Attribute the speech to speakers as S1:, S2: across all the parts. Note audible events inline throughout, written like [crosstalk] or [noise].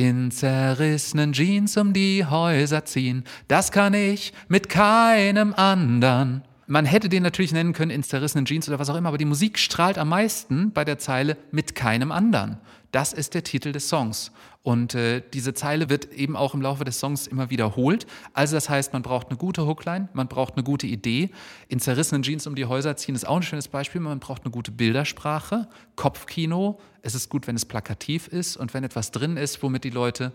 S1: In zerrissenen Jeans um die Häuser ziehen, das kann ich mit keinem anderen. Man hätte den natürlich nennen können in zerrissenen Jeans oder was auch immer, aber die Musik strahlt am meisten bei der Zeile mit keinem anderen. Das ist der Titel des Songs. Und äh, diese Zeile wird eben auch im Laufe des Songs immer wiederholt. Also das heißt, man braucht eine gute Hookline, man braucht eine gute Idee. In zerrissenen Jeans um die Häuser ziehen ist auch ein schönes Beispiel. Man braucht eine gute Bildersprache, Kopfkino. Es ist gut, wenn es plakativ ist und wenn etwas drin ist, womit die Leute,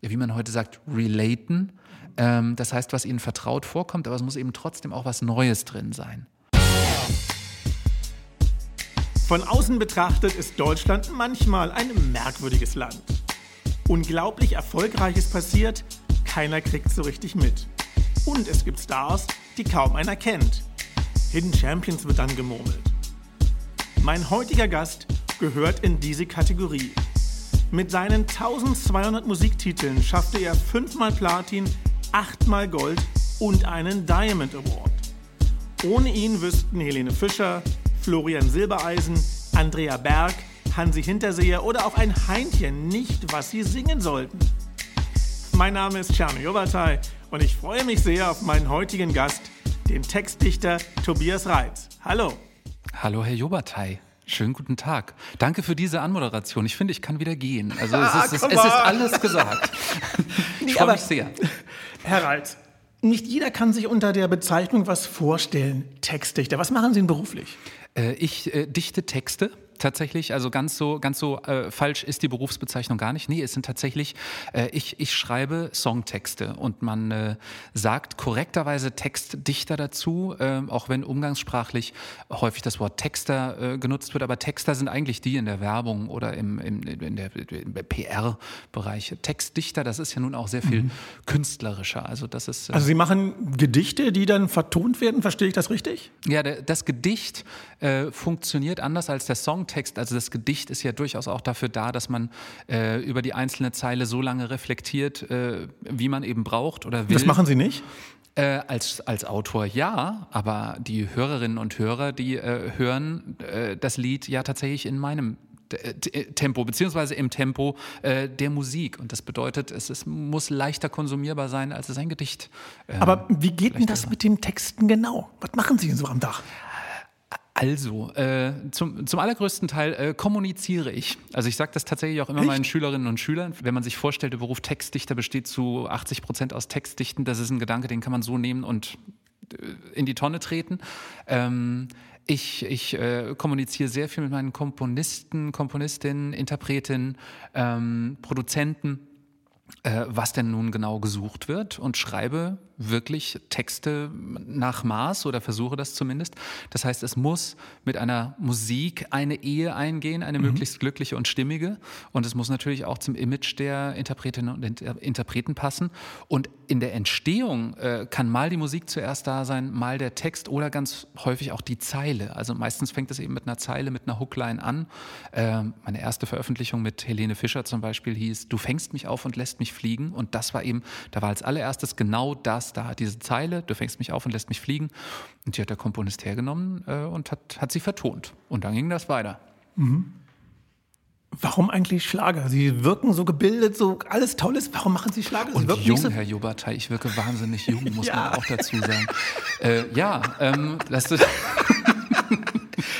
S1: wie man heute sagt, relaten. Ähm, das heißt, was ihnen vertraut vorkommt, aber es muss eben trotzdem auch was Neues drin sein.
S2: Von außen betrachtet ist Deutschland manchmal ein merkwürdiges Land. Unglaublich Erfolgreiches passiert, keiner kriegt so richtig mit. Und es gibt Stars, die kaum einer kennt. Hidden Champions wird dann gemurmelt. Mein heutiger Gast gehört in diese Kategorie. Mit seinen 1200 Musiktiteln schaffte er fünfmal Platin, achtmal Gold und einen Diamond Award. Ohne ihn wüssten Helene Fischer, Florian Silbereisen, Andrea Berg, Hansi Hinterseher oder auch ein Heintchen nicht, was sie singen sollten. Mein Name ist Czerno Jovatay und ich freue mich sehr auf meinen heutigen Gast, den Textdichter Tobias Reitz. Hallo.
S1: Hallo, Herr Jobatay. Schönen guten Tag. Danke für diese Anmoderation. Ich finde, ich kann wieder gehen. Also es ist, es, es ist alles gesagt. [laughs] Ich freue mich sehr.
S2: Herr Reitz, nicht jeder kann sich unter der Bezeichnung was vorstellen. Textdichter. Was machen Sie denn beruflich?
S1: Äh, ich äh, dichte Texte tatsächlich. Also ganz so, ganz so äh, falsch ist die Berufsbezeichnung gar nicht. Nee, es sind tatsächlich, äh, ich, ich schreibe Songtexte und man äh, sagt korrekterweise Textdichter dazu, äh, auch wenn umgangssprachlich häufig das Wort Texter äh, genutzt wird. Aber Texter sind eigentlich die in der Werbung oder im, im, in der, PR-Bereich. Textdichter, das ist ja nun auch sehr viel mhm. künstlerischer. Also, das ist,
S2: äh, also Sie machen Gedichte, die dann vertont werden, verstehe ich das richtig?
S1: Ja, der, das Gedicht funktioniert anders als der Song Songtext, also das Gedicht ist ja durchaus auch dafür da, dass man äh, über die einzelne Zeile so lange reflektiert, äh, wie man eben braucht oder will.
S2: Das machen Sie nicht?
S1: Äh, als, als Autor ja, aber die Hörerinnen und Hörer, die äh, hören äh, das Lied ja tatsächlich in meinem äh, Tempo, beziehungsweise im Tempo äh, der Musik. Und das bedeutet, es, es, muss leichter konsumierbar sein, als es ein Gedicht.
S2: Äh, Aber wie geht denn das mit den Texten genau? Was machen Sie denn so am Dach?
S1: Also, äh, zum, zum allergrößten Teil äh, kommuniziere ich. Also ich sage das tatsächlich auch immer Echt? meinen Schülerinnen und Schülern. Wenn man sich vorstellt, der Beruf Textdichter besteht zu 80 Prozent aus Textdichten, das ist ein Gedanke, den kann man so nehmen und äh, in die Tonne treten. Ähm, ich, ich äh, kommuniziere sehr viel mit meinen Komponisten, Komponistinnen, Interpretinnen, ähm, Produzenten, äh, was denn nun genau gesucht wird und schreibe wirklich Texte nach Maß oder versuche das zumindest. Das heißt, es muss mit einer Musik eine Ehe eingehen, eine mhm. möglichst glückliche und stimmige. Und es muss natürlich auch zum Image der Interpretinnen und Interpreten passen. Und in der Entstehung äh, kann mal die Musik zuerst da sein, mal der Text oder ganz häufig auch die Zeile. Also meistens fängt es eben mit einer Zeile, mit einer Hookline an. Äh, meine erste Veröffentlichung mit Helene Fischer zum Beispiel hieß, du fängst mich auf und lässt mich fliegen. Und das war eben, da war als allererstes genau das, da diese Zeile, du fängst mich auf und lässt mich fliegen. Und die hat der Komponist hergenommen äh, und hat, hat sie vertont. Und dann ging das weiter. Mhm.
S2: Warum eigentlich Schlager? Sie wirken so gebildet, so alles Tolles. Warum machen Sie Schlager? Sie
S1: und jung, so Herr Jobatei. Ich wirke wahnsinnig jung, [laughs] muss ja. man auch dazu sagen. äh, ja, ähm, das ist [laughs]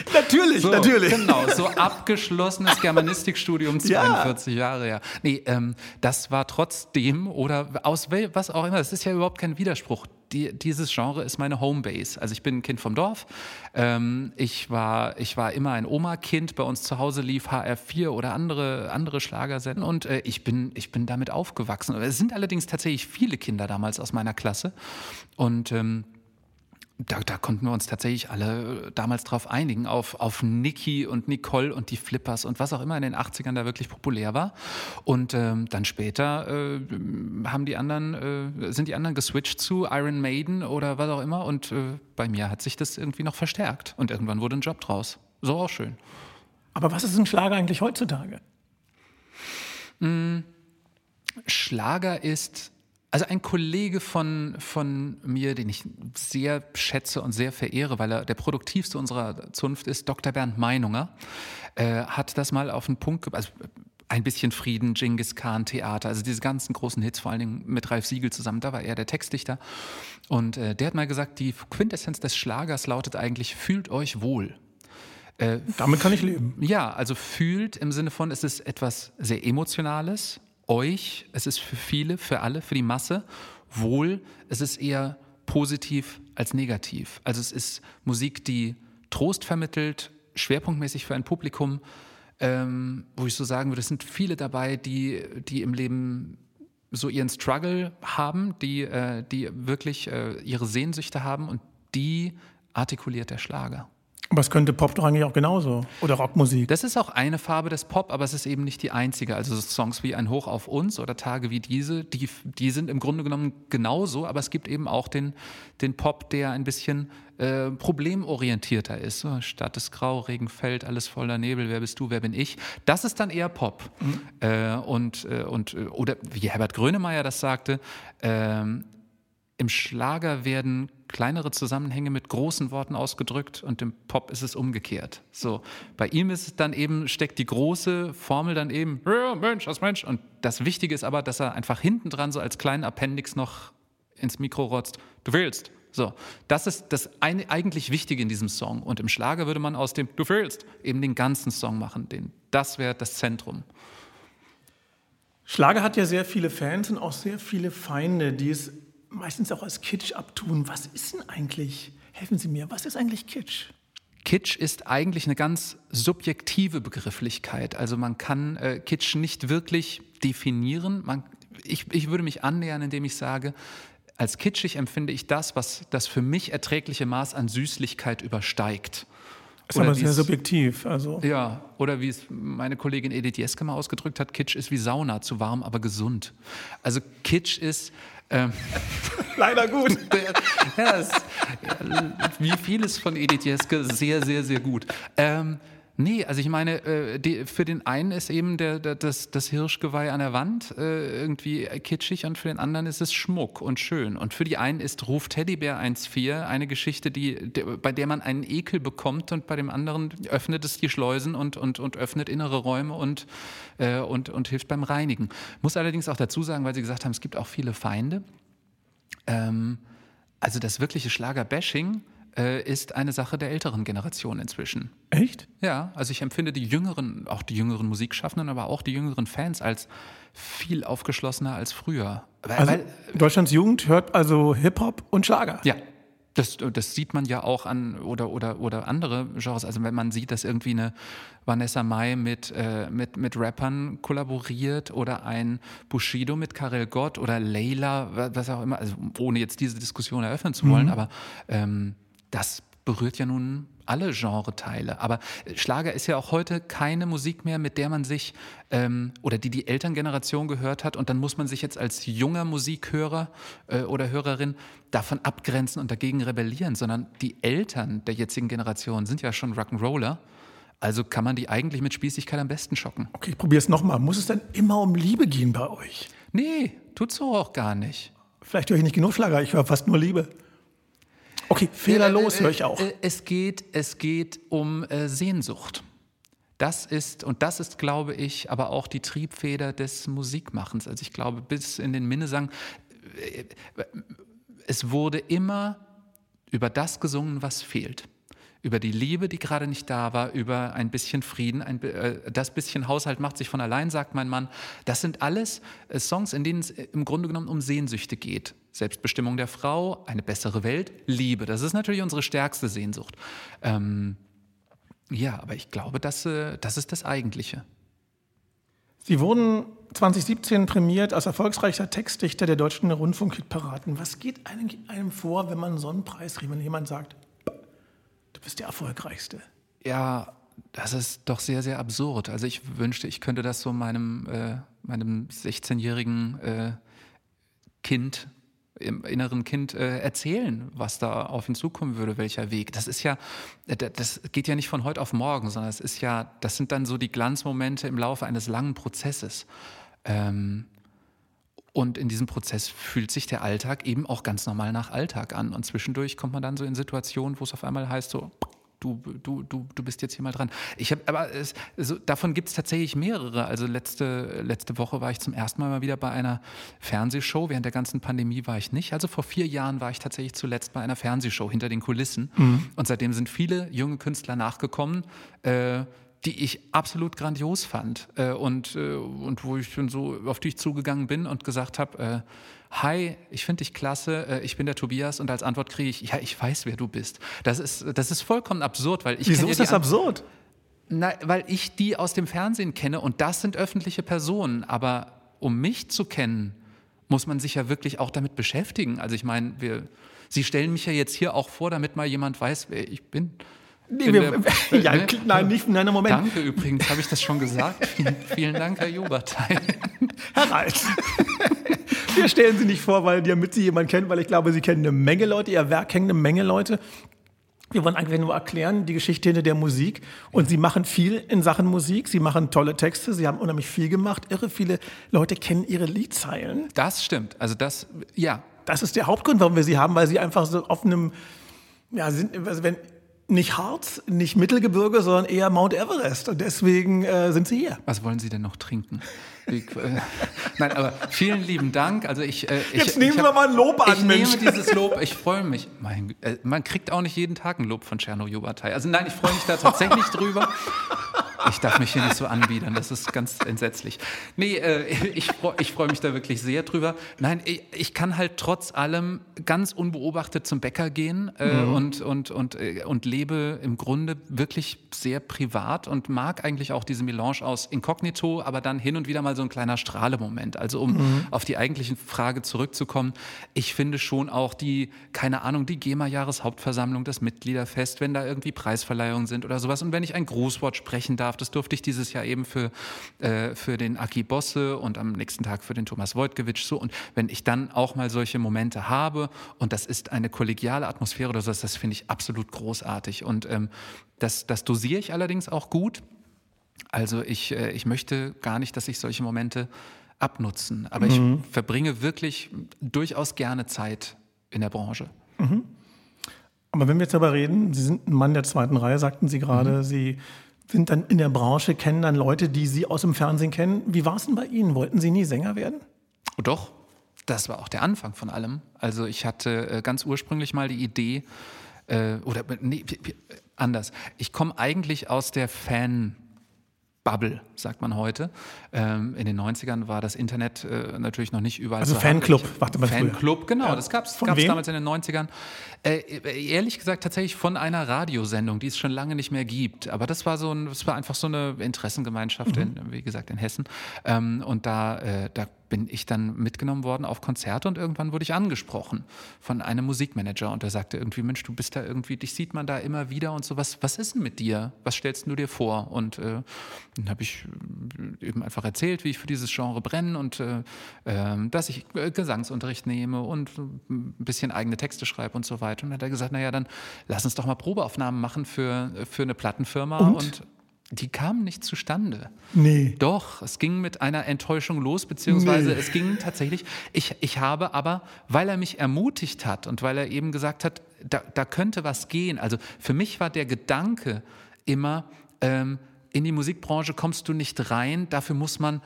S1: [laughs]
S2: natürlich,
S1: so,
S2: natürlich.
S1: Genau, so abgeschlossenes Germanistikstudium, 42 [laughs] ja. Jahre, ja. Nee, ähm, das war trotzdem, oder aus was auch immer, das ist ja überhaupt kein Widerspruch. Die, dieses Genre ist meine Homebase. Also ich bin ein Kind vom Dorf. Ähm, ich, war, ich war immer ein Oma-Kind. Bei uns zu Hause lief HR4 oder andere, andere Schlagersenden und äh, ich, bin, ich bin damit aufgewachsen. Es sind allerdings tatsächlich viele Kinder damals aus meiner Klasse. Und ähm, da, da, konnten wir uns tatsächlich alle äh, damals drauf einigen, auf, auf Niki und Nicole und die Flippers und was auch immer in den 80ern da wirklich populär war. Und ähm, dann später äh, haben die anderen, äh, sind die anderen geswitcht zu Iron Maiden oder was auch immer. Und äh, bei mir hat sich das irgendwie noch verstärkt. Und irgendwann wurde ein Job draus. So auch schön.
S2: Aber was ist ein Schlager eigentlich heutzutage?
S1: Mm, Schlager ist also ein Kollege von, von mir, den ich sehr schätze und sehr verehre, weil er der produktivste unserer Zunft ist, Dr. Bernd Meinunger, äh, hat das mal auf den Punkt, also ein bisschen Frieden, Genghis Khan, Theater, also diese ganzen großen Hits, vor allen Dingen mit Ralf Siegel zusammen, da war er der Textdichter. Und äh, der hat mal gesagt, die Quintessenz des Schlagers lautet eigentlich, fühlt euch wohl.
S2: Äh, Damit kann ich leben.
S1: Ja, also fühlt im Sinne von, es ist etwas sehr Emotionales, euch, es ist für viele, für alle, für die Masse, wohl, es ist eher positiv als negativ. Also es ist Musik, die Trost vermittelt, schwerpunktmäßig für ein Publikum, ähm, wo ich so sagen würde, es sind viele dabei, die, die im Leben so ihren Struggle haben, die, äh, die wirklich äh, ihre Sehnsüchte haben und die artikuliert der Schlager.
S2: Aber es könnte Pop doch eigentlich auch genauso. Oder Rockmusik.
S1: Das ist auch eine Farbe des Pop, aber es ist eben nicht die einzige. Also Songs wie Ein Hoch auf uns oder Tage wie diese, die, die sind im Grunde genommen genauso, aber es gibt eben auch den, den Pop, der ein bisschen äh, problemorientierter ist. So, Stadt ist grau, Regen fällt, alles voller Nebel, wer bist du, wer bin ich? Das ist dann eher Pop. Mhm. Äh, und, äh, und, äh, oder wie Herbert Grönemeyer das sagte, ähm, im Schlager werden kleinere Zusammenhänge mit großen Worten ausgedrückt und im Pop ist es umgekehrt. So, bei ihm ist dann eben, steckt die große Formel dann eben, ja, Mensch, das Mensch. Und das Wichtige ist aber, dass er einfach hinten dran so als kleinen Appendix noch ins Mikro rotzt, du willst. So, das ist das eine, eigentlich Wichtige in diesem Song. Und im Schlager würde man aus dem Du willst eben den ganzen Song machen. Den, das wäre das Zentrum.
S2: Schlager hat ja sehr viele Fans und auch sehr viele Feinde, die es meistens auch als Kitsch abtun. Was ist denn eigentlich, helfen Sie mir, was ist eigentlich Kitsch?
S1: Kitsch ist eigentlich eine ganz subjektive Begrifflichkeit. Also man kann äh, Kitsch nicht wirklich definieren. Man, ich, ich würde mich annähern, indem ich sage, als kitschig empfinde ich das, was das für mich erträgliche Maß an Süßlichkeit übersteigt.
S2: Ist oder aber sehr subjektiv. Also.
S1: Ja, oder wie es meine Kollegin Edith Jeske mal ausgedrückt hat, Kitsch ist wie Sauna, zu warm, aber gesund. Also Kitsch ist ähm, [laughs]
S2: Leider gut. [laughs]
S1: ja, es, wie vieles von Edith Jeske, sehr, sehr, sehr gut. Ähm, Nee, also ich meine, äh, die, für den einen ist eben der, der, das, das Hirschgeweih an der Wand äh, irgendwie kitschig und für den anderen ist es Schmuck und schön. Und für die einen ist Ruf Teddybär 1.4 eine Geschichte, die, der, bei der man einen Ekel bekommt und bei dem anderen öffnet es die Schleusen und, und, und öffnet innere Räume und, äh, und, und hilft beim Reinigen. Muss allerdings auch dazu sagen, weil Sie gesagt haben, es gibt auch viele Feinde. Ähm, also das wirkliche Schlager-Bashing äh, ist eine Sache der älteren Generation inzwischen.
S2: Echt?
S1: Ja, also ich empfinde die jüngeren, auch die jüngeren Musikschaffenden, aber auch die jüngeren Fans als viel aufgeschlossener als früher.
S2: Weil, also Deutschlands Jugend hört also Hip-Hop und Schlager.
S1: Ja, das, das, sieht man ja auch an oder, oder, oder andere Genres. Also wenn man sieht, dass irgendwie eine Vanessa Mai mit, äh, mit, mit Rappern kollaboriert oder ein Bushido mit Karel Gott oder Layla, was auch immer, also ohne jetzt diese Diskussion eröffnen zu wollen, mhm. aber ähm, das berührt ja nun alle Genreteile. Aber Schlager ist ja auch heute keine Musik mehr, mit der man sich ähm, oder die die Elterngeneration gehört hat. Und dann muss man sich jetzt als junger Musikhörer äh, oder Hörerin davon abgrenzen und dagegen rebellieren, sondern die Eltern der jetzigen Generation sind ja schon Rock'n'Roller. Also kann man die eigentlich mit Spießigkeit am besten schocken.
S2: Okay, ich probiere es nochmal. Muss es denn immer um Liebe gehen bei euch?
S1: Nee, tut's so auch gar nicht.
S2: Vielleicht höre ich nicht genug Schlager, ich höre fast nur Liebe. Okay, fehlerlos äh, äh, höre ich auch. Äh,
S1: es geht, es geht um Sehnsucht. Das ist, und das ist, glaube ich, aber auch die Triebfeder des Musikmachens. Also ich glaube, bis in den Minnesang, es wurde immer über das gesungen, was fehlt über die Liebe, die gerade nicht da war, über ein bisschen Frieden, ein, äh, das bisschen Haushalt macht sich von allein, sagt mein Mann. Das sind alles Songs, in denen es im Grunde genommen um Sehnsüchte geht. Selbstbestimmung der Frau, eine bessere Welt, Liebe. Das ist natürlich unsere stärkste Sehnsucht. Ähm, ja, aber ich glaube, das, äh, das ist das Eigentliche.
S2: Sie wurden 2017 prämiert als erfolgreicher Textdichter der deutschen Rundfunkhitparaden. Was geht einem, einem vor, wenn man so einen Preis kriegt, wenn jemand sagt, Du bist der Erfolgreichste.
S1: Ja, das ist doch sehr, sehr absurd. Also ich wünschte, ich könnte das so meinem, äh, meinem 16-jährigen äh, Kind, im inneren Kind äh, erzählen, was da auf ihn zukommen würde, welcher Weg. Das ist ja, äh, das geht ja nicht von heute auf morgen, sondern es ist ja, das sind dann so die Glanzmomente im Laufe eines langen Prozesses. Ähm, und in diesem Prozess fühlt sich der Alltag eben auch ganz normal nach Alltag an. Und zwischendurch kommt man dann so in Situationen, wo es auf einmal heißt, so, du, du, du, du bist jetzt hier mal dran. Ich habe, aber es, so, davon gibt es tatsächlich mehrere. Also letzte, letzte Woche war ich zum ersten Mal mal wieder bei einer Fernsehshow. Während der ganzen Pandemie war ich nicht. Also vor vier Jahren war ich tatsächlich zuletzt bei einer Fernsehshow hinter den Kulissen. Mhm. Und seitdem sind viele junge Künstler nachgekommen. Äh, die ich absolut grandios fand äh, und, äh, und wo ich schon so auf dich zugegangen bin und gesagt habe, äh, hi, ich finde dich klasse, äh, ich bin der Tobias und als Antwort kriege ich, ja, ich weiß, wer du bist. Das ist, das ist vollkommen absurd, weil ich
S2: Wieso ist das absurd?
S1: Na, weil ich die aus dem Fernsehen kenne und das sind öffentliche Personen, aber um mich zu kennen, muss man sich ja wirklich auch damit beschäftigen. Also ich meine, wir, Sie stellen mich ja jetzt hier auch vor, damit mal jemand weiß, wer ich bin.
S2: Nee, wir, der, [laughs] ja, ne? nein, nicht, nein, Moment.
S1: Danke übrigens, habe ich das schon gesagt. vielen, vielen Dank, Herr Joberteil. [laughs]
S2: Herr Reitz. [laughs] Wir stellen Sie nicht vor, weil damit Sie jemanden kennen, weil ich glaube, Sie kennen eine Menge Leute, Ihr Werk kennen eine Menge Leute. Wir wollen eigentlich nur erklären, die Geschichte hinter der Musik. Und Sie machen viel in Sachen Musik. Sie machen tolle Texte. Sie haben unheimlich viel gemacht. Irre viele Leute kennen Ihre Liedzeilen.
S1: Das stimmt. Also das, ja.
S2: Das ist der Hauptgrund, warum wir Sie haben, weil Sie einfach so auf einem, ja, sind, also wenn, nicht Harz, nicht Mittelgebirge, sondern eher Mount Everest. Und deswegen äh, sind Sie hier.
S1: Was wollen Sie denn noch trinken? Äh, [laughs] nein, aber vielen lieben Dank. Also ich, äh,
S2: Jetzt ich, nehmen ich hab, wir mal ein Lob an,
S1: Ich Mensch. nehme dieses Lob. Ich freue mich. Mein, äh, man kriegt auch nicht jeden Tag ein Lob von Tscherno Jobatei. Also nein, ich freue mich da tatsächlich drüber. Ich darf mich hier nicht so anbiedern, das ist ganz entsetzlich. Nee, äh, ich, ich freue mich da wirklich sehr drüber. Nein, ich, ich, kann halt trotz allem ganz unbeobachtet zum Bäcker gehen äh, mhm. und, und, und, äh, und lebe im Grunde wirklich sehr privat und mag eigentlich auch diese Melange aus Inkognito, aber dann hin und wieder mal so ein kleiner Strahlemoment. Also um mhm. auf die eigentliche Frage zurückzukommen, ich finde schon auch die, keine Ahnung, die GEMA-Jahreshauptversammlung, das Mitgliederfest, wenn da irgendwie Preisverleihungen sind oder sowas und wenn ich ein Grußwort sprechen darf, das durfte ich dieses Jahr eben für, äh, für den Aki Bosse und am nächsten Tag für den Thomas Wojtkiewicz so. Und wenn ich dann auch mal solche Momente habe und das ist eine kollegiale Atmosphäre oder so, das finde ich absolut großartig. Und ähm, das, das dosiere ich allerdings auch gut. Also ich, äh, ich möchte gar nicht, dass sich solche Momente abnutzen. Aber mhm. ich verbringe wirklich durchaus gerne Zeit in der Branche. Mhm.
S2: Aber wenn wir jetzt darüber reden, Sie sind ein Mann der zweiten Reihe, sagten Sie gerade, mhm. Sie sind dann in der Branche, kennen dann Leute, die Sie aus dem Fernsehen kennen. Wie war es denn bei Ihnen? Wollten Sie nie Sänger werden?
S1: Oh, doch, das war auch der Anfang von allem. Also ich hatte äh, ganz ursprünglich mal die Idee, äh, oder nee, anders. Ich komme eigentlich aus der Fan- Bubble, sagt man heute. Ähm, in den 90ern war das Internet äh, natürlich noch nicht überall.
S2: Also Fanclub, warte mal
S1: Fanclub, genau, ja. das gab es damals in den 90ern. Äh, ehrlich gesagt tatsächlich von einer Radiosendung, die es schon lange nicht mehr gibt. Aber das war so ein, das war einfach so eine Interessengemeinschaft, mhm. in, wie gesagt, in Hessen. Ähm, und da, äh, da bin ich dann mitgenommen worden auf Konzerte und irgendwann wurde ich angesprochen von einem Musikmanager und der sagte irgendwie, Mensch, du bist da irgendwie, dich sieht man da immer wieder und so, was, was ist denn mit dir? Was stellst du dir vor? Und äh, dann habe ich äh, eben einfach erzählt, wie ich für dieses Genre brenne und äh, ähm, dass ich äh, Gesangsunterricht nehme und ein bisschen eigene Texte schreibe und so weiter. Und dann hat er gesagt, naja, dann lass uns doch mal Probeaufnahmen machen für, für eine Plattenfirma
S2: und,
S1: und die kamen nicht zustande.
S2: Nee.
S1: Doch, es ging mit einer Enttäuschung los, beziehungsweise nee. es ging tatsächlich. Ich, ich habe aber, weil er mich ermutigt hat und weil er eben gesagt hat, da, da könnte was gehen. Also für mich war der Gedanke immer, ähm, in die Musikbranche kommst du nicht rein, dafür muss man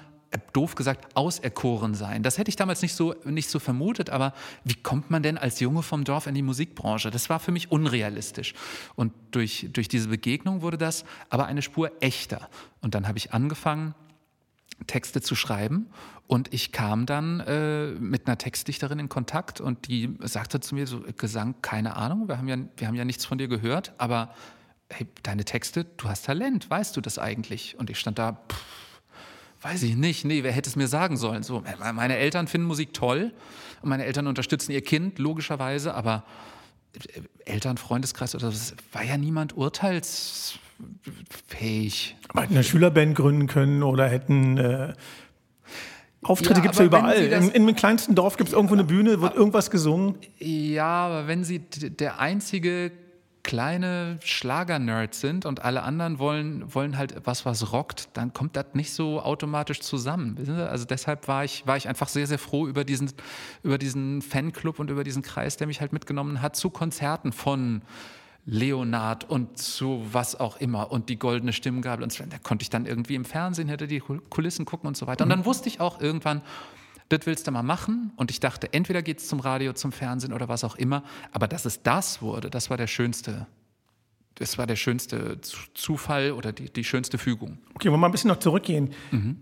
S1: doof gesagt, auserkoren sein. Das hätte ich damals nicht so, nicht so vermutet, aber wie kommt man denn als Junge vom Dorf in die Musikbranche? Das war für mich unrealistisch. Und durch, durch diese Begegnung wurde das aber eine Spur echter. Und dann habe ich angefangen, Texte zu schreiben und ich kam dann äh, mit einer Textdichterin in Kontakt und die sagte zu mir so, Gesang, keine Ahnung, wir haben ja, wir haben ja nichts von dir gehört, aber hey, deine Texte, du hast Talent, weißt du das eigentlich? Und ich stand da, pff, Weiß ich nicht. Nee, wer hätte es mir sagen sollen? So, meine Eltern finden Musik toll und meine Eltern unterstützen ihr Kind, logischerweise, aber äh, Eltern, Freundeskreis oder so, war ja niemand urteilsfähig.
S2: Aber hätten eine Schülerband gründen können oder hätten. Äh Auftritte ja, gibt es ja überall. In, in dem kleinsten Dorf gibt es irgendwo eine Bühne, wird irgendwas gesungen.
S1: Ja, aber wenn Sie der einzige kleine Schlager-Nerds sind und alle anderen wollen, wollen halt was, was rockt, dann kommt das nicht so automatisch zusammen. Also deshalb war ich, war ich einfach sehr, sehr froh über diesen, über diesen Fanclub und über diesen Kreis, der mich halt mitgenommen hat zu Konzerten von Leonard und zu was auch immer und die goldene Stimmgabel und so. Da konnte ich dann irgendwie im Fernsehen, hätte die Kulissen gucken und so weiter. Und dann wusste ich auch irgendwann, das willst du mal machen. Und ich dachte, entweder geht es zum Radio, zum Fernsehen oder was auch immer. Aber dass es das wurde, das war der schönste, das war der schönste Zufall oder die, die schönste Fügung.
S2: Okay, wollen wir mal ein bisschen noch zurückgehen. Mhm.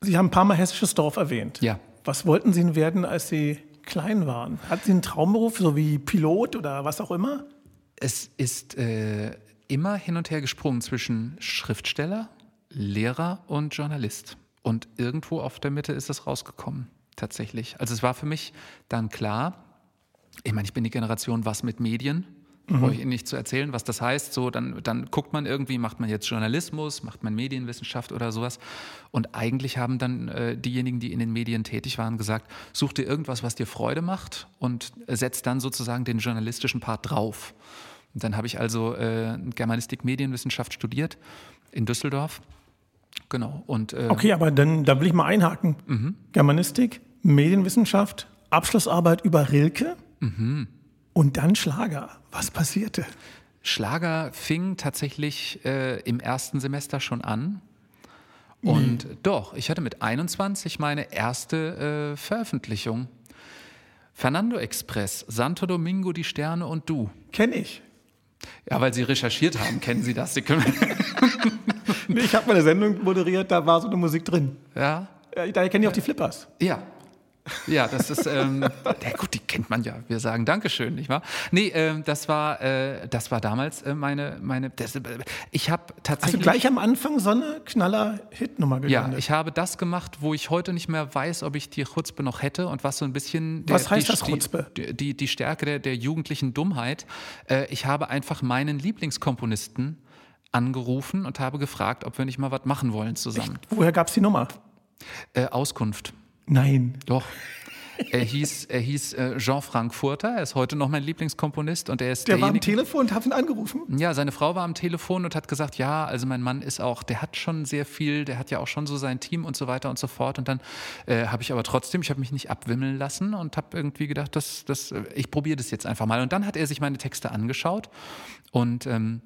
S2: Sie haben ein paar Mal hessisches Dorf erwähnt.
S1: Ja.
S2: Was wollten Sie denn werden, als Sie klein waren? Hatten Sie einen Traumberuf, so wie Pilot oder was auch immer?
S1: Es ist äh, immer hin und her gesprungen zwischen Schriftsteller, Lehrer und Journalist. Und irgendwo auf der Mitte ist es rausgekommen, tatsächlich. Also es war für mich dann klar, ich meine, ich bin die Generation was mit Medien, mhm. brauche ich Ihnen nicht zu erzählen, was das heißt. So, dann, dann guckt man irgendwie, macht man jetzt Journalismus, macht man Medienwissenschaft oder sowas. Und eigentlich haben dann äh, diejenigen, die in den Medien tätig waren, gesagt, such dir irgendwas, was dir Freude macht und setz dann sozusagen den journalistischen Part drauf. Und dann habe ich also äh, Germanistik Medienwissenschaft studiert in Düsseldorf. Genau. Und,
S2: äh, okay, aber dann da will ich mal einhaken. Mhm. Germanistik, Medienwissenschaft, Abschlussarbeit über Rilke mhm. und dann Schlager. Was passierte?
S1: Schlager fing tatsächlich äh, im ersten Semester schon an. Und nee. doch, ich hatte mit 21 meine erste äh, Veröffentlichung. Fernando Express, Santo Domingo, die Sterne und du.
S2: Kenn ich.
S1: Ja, weil Sie recherchiert haben, kennen Sie das? Sie können [laughs]
S2: ich habe mal eine Sendung moderiert, da war so eine Musik drin.
S1: Ja.
S2: Daher kenne ich auch die Flippers.
S1: Ja, ja, das ist, ähm, [laughs] ja gut, die kennt man ja. Wir sagen Dankeschön, nicht wahr? Nee, ähm, das war, äh, das war damals äh, meine, meine, das, äh, ich habe tatsächlich.
S2: Also gleich am Anfang so eine Knaller-Hitnummer
S1: gelandet. Ja, ich habe das gemacht, wo ich heute nicht mehr weiß, ob ich die Chutzpe noch hätte und was so ein bisschen.
S2: Der, was heißt
S1: die,
S2: das Chutzpe?
S1: Die, die, die Stärke der, der jugendlichen Dummheit. Äh, ich habe einfach meinen Lieblingskomponisten angerufen und habe gefragt, ob wir nicht mal was machen wollen zusammen.
S2: Echt? Woher gab es die Nummer?
S1: Äh, Auskunft.
S2: Nein.
S1: Doch. Er hieß, er hieß äh, Jean Frankfurter, er ist heute noch mein Lieblingskomponist und er ist
S2: Der war am Telefon und hat ihn angerufen?
S1: Ja, seine Frau war am Telefon und hat gesagt, ja, also mein Mann ist auch, der hat schon sehr viel, der hat ja auch schon so sein Team und so weiter und so fort und dann äh, habe ich aber trotzdem, ich habe mich nicht abwimmeln lassen und habe irgendwie gedacht, das, das, ich probiere das jetzt einfach mal und dann hat er sich meine Texte angeschaut und ähm,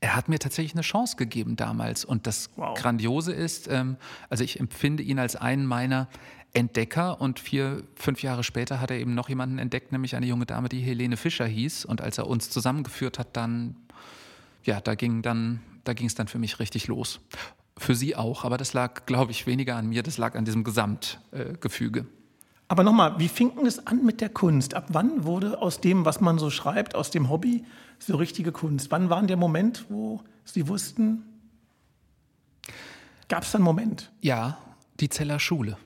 S1: er hat mir tatsächlich eine Chance gegeben damals. Und das wow. Grandiose ist, ähm, also ich empfinde ihn als einen meiner Entdecker und vier, fünf Jahre später hat er eben noch jemanden entdeckt, nämlich eine junge Dame, die Helene Fischer hieß. Und als er uns zusammengeführt hat, dann, ja, da ging dann, da ging es dann für mich richtig los. Für sie auch, aber das lag, glaube ich, weniger an mir, das lag an diesem Gesamtgefüge.
S2: Aber nochmal, wie fing es an mit der Kunst? Ab wann wurde aus dem, was man so schreibt, aus dem Hobby, so richtige Kunst? Wann war der Moment, wo Sie wussten, gab es einen Moment?
S1: Ja, die Zeller Schule.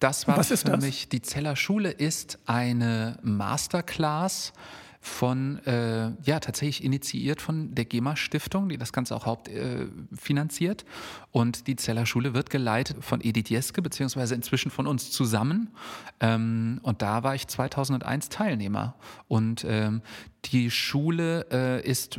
S1: Das war
S2: Was ist
S1: für
S2: das?
S1: mich, die Zeller Schule ist eine Masterclass von, äh, ja, tatsächlich initiiert von der GEMA-Stiftung, die das Ganze auch hauptfinanziert. Äh, und die Zeller Schule wird geleitet von Edith Jeske, beziehungsweise inzwischen von uns zusammen. Ähm, und da war ich 2001 Teilnehmer. Und ähm, die Schule äh, ist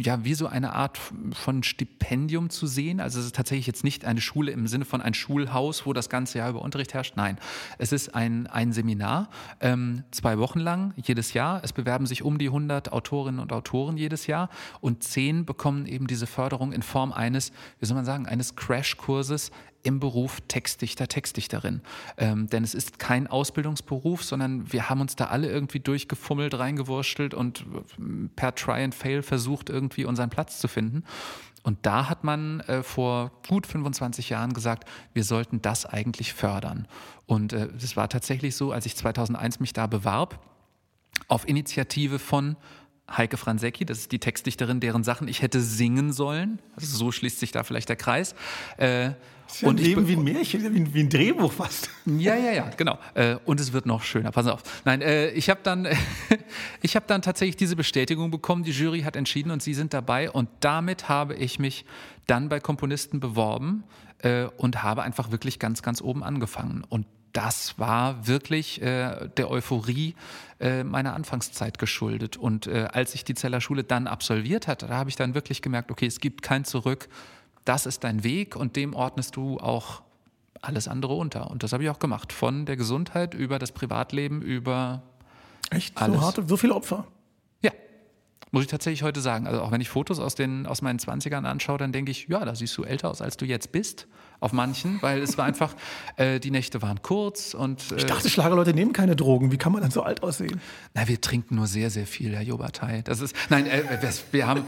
S1: ja wie so eine Art von Stipendium zu sehen. Also es ist tatsächlich jetzt nicht eine Schule im Sinne von ein Schulhaus, wo das ganze Jahr über Unterricht herrscht. Nein, es ist ein, ein Seminar, ähm, zwei Wochen lang, jedes Jahr. Es bewerben sich um die 100 Autorinnen und Autoren jedes Jahr und zehn bekommen eben diese Förderung in Form eines, wie soll man sagen, eines Crashkurses im Beruf Textdichter, Textdichterin. Ähm, denn es ist kein Ausbildungsberuf, sondern wir haben uns da alle irgendwie durchgefummelt, reingewurschtelt und äh, per Try and Fail versucht, irgendwie unseren Platz zu finden. Und da hat man äh, vor gut 25 Jahren gesagt, wir sollten das eigentlich fördern. Und es äh, war tatsächlich so, als ich 2001 mich da bewarb, auf Initiative von Heike Franzecki, das ist die Textdichterin, deren Sachen ich hätte singen sollen. Also so schließt sich da vielleicht der Kreis.
S2: Äh, ist ja und Leben wie ein Märchen, wie ein, wie ein, Drehbuch fast.
S1: Ja, ja, ja, genau. Äh, und es wird noch schöner. Pass auf. Nein, äh, ich habe dann, [laughs] ich habe dann tatsächlich diese Bestätigung bekommen. Die Jury hat entschieden und Sie sind dabei. Und damit habe ich mich dann bei Komponisten beworben äh, und habe einfach wirklich ganz, ganz oben angefangen. Und das war wirklich äh, der Euphorie äh, meiner Anfangszeit geschuldet. Und äh, als ich die Zeller Schule dann absolviert hatte, da habe ich dann wirklich gemerkt, okay, es gibt kein Zurück. Das ist dein Weg und dem ordnest du auch alles andere unter. Und das habe ich auch gemacht. Von der Gesundheit über das Privatleben, über
S2: Echt? Alles. So harte, so viele Opfer?
S1: Ja. Muss ich tatsächlich heute sagen. Also auch wenn ich Fotos aus, den, aus meinen 20ern anschaue, dann denke ich, ja, da siehst du älter aus, als du jetzt bist. Auf manchen, weil es war einfach, äh, die Nächte waren kurz und.
S2: Äh, ich dachte, Schlagerleute nehmen keine Drogen. Wie kann man dann so alt aussehen?
S1: Na, wir trinken nur sehr, sehr viel, Herr Jobatei. Das ist. Nein, äh, wir haben.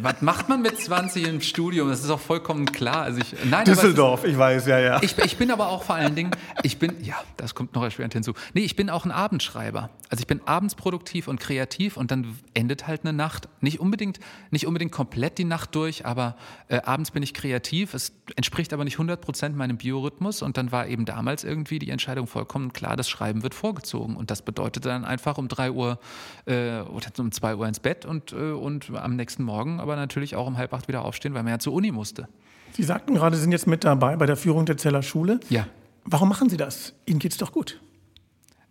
S1: Was macht man mit 20 im Studium? Das ist auch vollkommen klar. Also ich,
S2: nein, Düsseldorf, ist, ich weiß, ja, ja.
S1: Ich, ich, bin aber auch vor allen Dingen, ich bin, ja, das kommt noch erschwerend hinzu. Nee, ich bin auch ein Abendschreiber. Also ich bin abends produktiv und kreativ und dann endet halt eine Nacht. Nicht unbedingt, nicht unbedingt komplett die Nacht durch, aber äh, abends bin ich kreativ. Es entspricht aber nicht 100 Prozent meinem Biorhythmus und dann war eben damals irgendwie die Entscheidung vollkommen klar, das Schreiben wird vorgezogen. Und das bedeutet dann einfach um 3 Uhr äh, oder um 2 Uhr ins Bett und, äh, und am nächsten Morgen Morgen aber natürlich auch um halb acht wieder aufstehen, weil man ja zur Uni musste.
S2: Sie sagten gerade, Sie sind jetzt mit dabei bei der Führung der Zeller Schule.
S1: Ja.
S2: Warum machen Sie das? Ihnen geht es doch gut.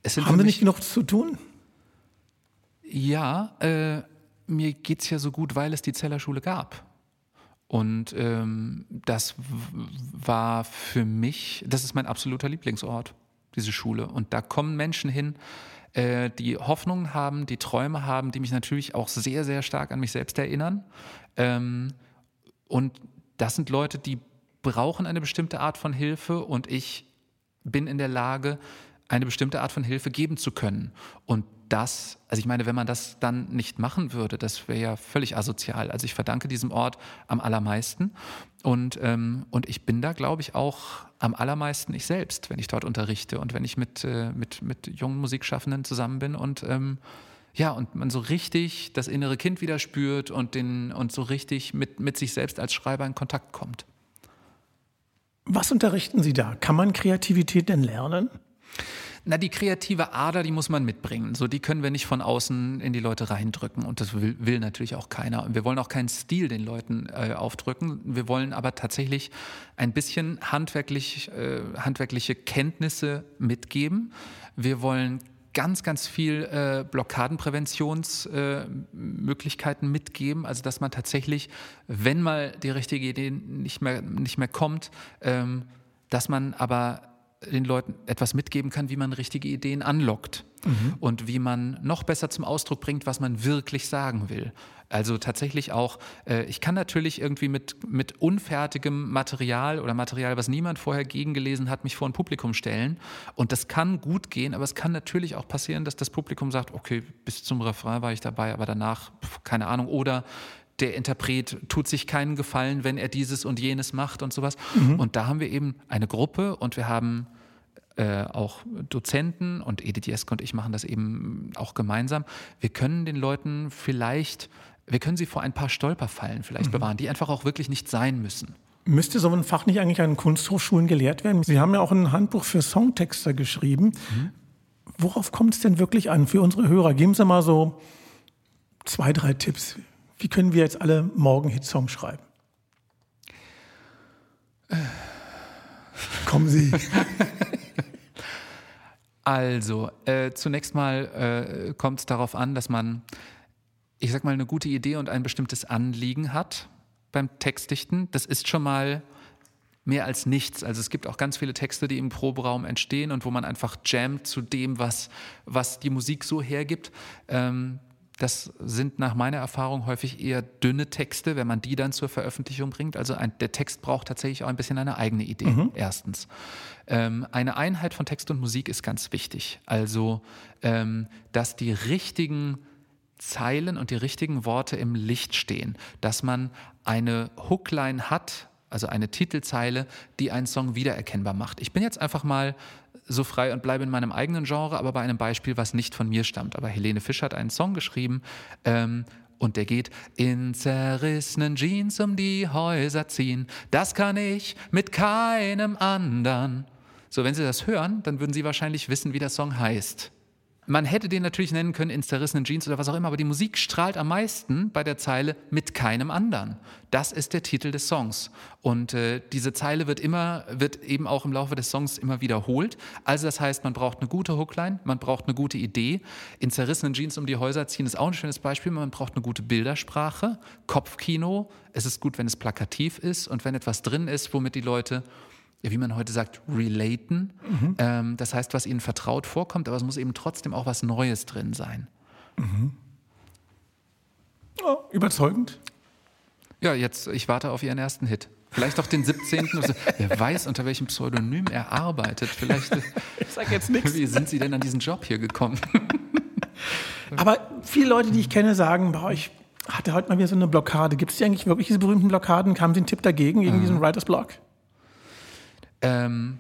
S2: Haben Sie nicht genug zu tun?
S1: Ja, äh, mir geht es ja so gut, weil es die Zeller Schule gab. Und ähm, das war für mich, das ist mein absoluter Lieblingsort, diese Schule. Und da kommen Menschen hin, äh, die Hoffnungen haben, die Träume haben, die mich natürlich auch sehr, sehr stark an mich selbst erinnern. Ähm, und das sind Leute, die brauchen eine bestimmte Art von Hilfe und ich bin in der Lage, eine bestimmte Art von Hilfe geben zu können. Und das, also ich meine, wenn man das dann nicht machen würde, das wäre ja völlig asozial. Also ich verdanke diesem Ort am allermeisten und, ähm, und ich bin da, glaube ich, auch am allermeisten ich selbst, wenn ich dort unterrichte und wenn ich mit, äh, mit, mit jungen Musikschaffenden zusammen bin und ähm, ja, und man so richtig das innere Kind wieder spürt und, den, und so richtig mit, mit sich selbst als Schreiber in Kontakt kommt.
S2: Was unterrichten Sie da? Kann man Kreativität denn lernen?
S1: Na, die kreative Ader, die muss man mitbringen. So, die können wir nicht von außen in die Leute reindrücken. Und das will, will natürlich auch keiner. Und wir wollen auch keinen Stil den Leuten äh, aufdrücken. Wir wollen aber tatsächlich ein bisschen handwerklich, äh, handwerkliche Kenntnisse mitgeben. Wir wollen ganz, ganz viel äh, Blockadenpräventionsmöglichkeiten äh, mitgeben. Also dass man tatsächlich, wenn mal die richtige Idee nicht mehr, nicht mehr kommt, ähm, dass man aber den Leuten etwas mitgeben kann, wie man richtige Ideen anlockt mhm. und wie man noch besser zum Ausdruck bringt, was man wirklich sagen will. Also tatsächlich auch, äh, ich kann natürlich irgendwie mit, mit unfertigem Material oder Material, was niemand vorher gegengelesen hat, mich vor ein Publikum stellen. Und das kann gut gehen, aber es kann natürlich auch passieren, dass das Publikum sagt, okay, bis zum Refrain war ich dabei, aber danach, keine Ahnung, oder der Interpret tut sich keinen Gefallen, wenn er dieses und jenes macht und sowas. Mhm. Und da haben wir eben eine Gruppe und wir haben äh, auch Dozenten und Edith Jeske und ich machen das eben auch gemeinsam. Wir können den Leuten vielleicht, wir können sie vor ein paar Stolperfallen vielleicht mhm. bewahren, die einfach auch wirklich nicht sein müssen.
S2: Müsste so ein Fach nicht eigentlich an Kunsthochschulen gelehrt werden? Sie haben ja auch ein Handbuch für Songtexter geschrieben. Mhm. Worauf kommt es denn wirklich an für unsere Hörer? Geben Sie mal so zwei, drei Tipps. Wie können wir jetzt alle morgen Hitsongs schreiben? Kommen Sie. [laughs]
S1: Also, äh, zunächst mal äh, kommt es darauf an, dass man, ich sag mal, eine gute Idee und ein bestimmtes Anliegen hat beim Textdichten. Das ist schon mal mehr als nichts. Also es gibt auch ganz viele Texte, die im Proberaum entstehen und wo man einfach jammt zu dem, was, was die Musik so hergibt. Ähm, das sind nach meiner Erfahrung häufig eher dünne Texte, wenn man die dann zur Veröffentlichung bringt. Also ein, der Text braucht tatsächlich auch ein bisschen eine eigene Idee, mhm. erstens. Ähm, eine Einheit von Text und Musik ist ganz wichtig. Also, ähm, dass die richtigen Zeilen und die richtigen Worte im Licht stehen, dass man eine Hookline hat, also eine Titelzeile, die einen Song wiedererkennbar macht. Ich bin jetzt einfach mal so frei und bleibe in meinem eigenen Genre, aber bei einem Beispiel, was nicht von mir stammt. Aber Helene Fisch hat einen Song geschrieben ähm, und der geht in zerrissenen Jeans um die Häuser ziehen. Das kann ich mit keinem anderen. So, wenn Sie das hören, dann würden Sie wahrscheinlich wissen, wie der Song heißt. Man hätte den natürlich nennen können in zerrissenen Jeans oder was auch immer, aber die Musik strahlt am meisten bei der Zeile mit keinem anderen. Das ist der Titel des Songs. Und äh, diese Zeile wird immer, wird eben auch im Laufe des Songs immer wiederholt. Also das heißt, man braucht eine gute Hookline, man braucht eine gute Idee. In zerrissenen Jeans um die Häuser ziehen ist auch ein schönes Beispiel. Man braucht eine gute Bildersprache, Kopfkino. Es ist gut, wenn es plakativ ist und wenn etwas drin ist, womit die Leute wie man heute sagt, relaten. Mhm. Ähm, das heißt, was ihnen vertraut vorkommt, aber es muss eben trotzdem auch was Neues drin sein. Mhm.
S2: überzeugend?
S1: Ja, jetzt, ich warte auf Ihren ersten Hit. Vielleicht auch den 17. Also, [laughs] wer weiß, unter welchem Pseudonym er arbeitet. Vielleicht.
S2: Ich sag jetzt nichts. [laughs]
S1: Wie sind Sie denn an diesen Job hier gekommen? [laughs]
S2: Aber viele Leute, die ich kenne, sagen, boah, ich hatte heute mal wieder so eine Blockade. Gibt es die eigentlich wirklich diese berühmten Blockaden? Kamen Sie einen Tipp dagegen, gegen mhm. diesen Writers Block?
S1: Ähm,